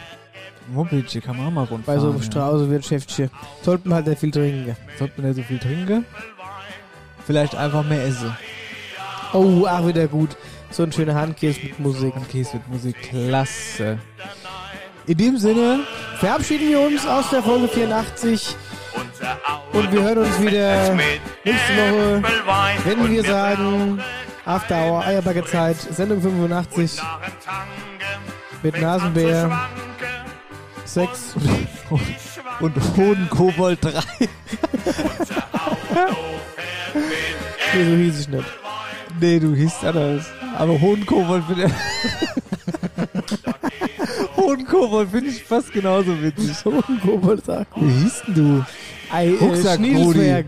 Moped, kann man auch mal rundfahren. bei so einem ja. Strauße-Wirtschaftchen. Sollte man halt nicht viel trinken. Sollte man nicht so viel trinken? Vielleicht einfach mehr essen. Oh, ach, wieder gut. So ein schöner Handkäse mit Musik. Handkäse mit Musik, klasse. In dem Sinne verabschieden wir uns aus der Folge 84 und wir hören uns wieder nächste Woche, wenn wir sagen After Hour Eierbacke Zeit, Sendung 85 mit Nasenbär 6 und Hodenkobold 3. Nee, so hieß ich nicht. Nee, du hießt anders. Aber Hodenkobold finde Hodenkobold finde ich fast genauso witzig. Hodenkobold sagt. Wie hieß denn du? Ei, äh, Rucksack Schniedelsberg.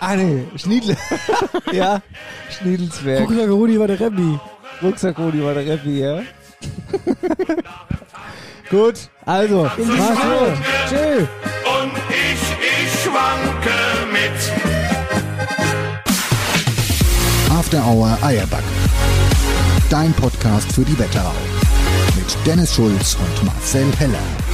Ah ne, Schniedel. ja, Schniedelsberg. Rucksack Rudi war der Rebbi. Rucksack Rudi war der Rappi, ja. Gut, also, mach's gut. Tschö. und ich, ich schwanke mit. After Hour Eierback. Dein Podcast für die Wetterau. Mit Dennis Schulz und Marcel Heller.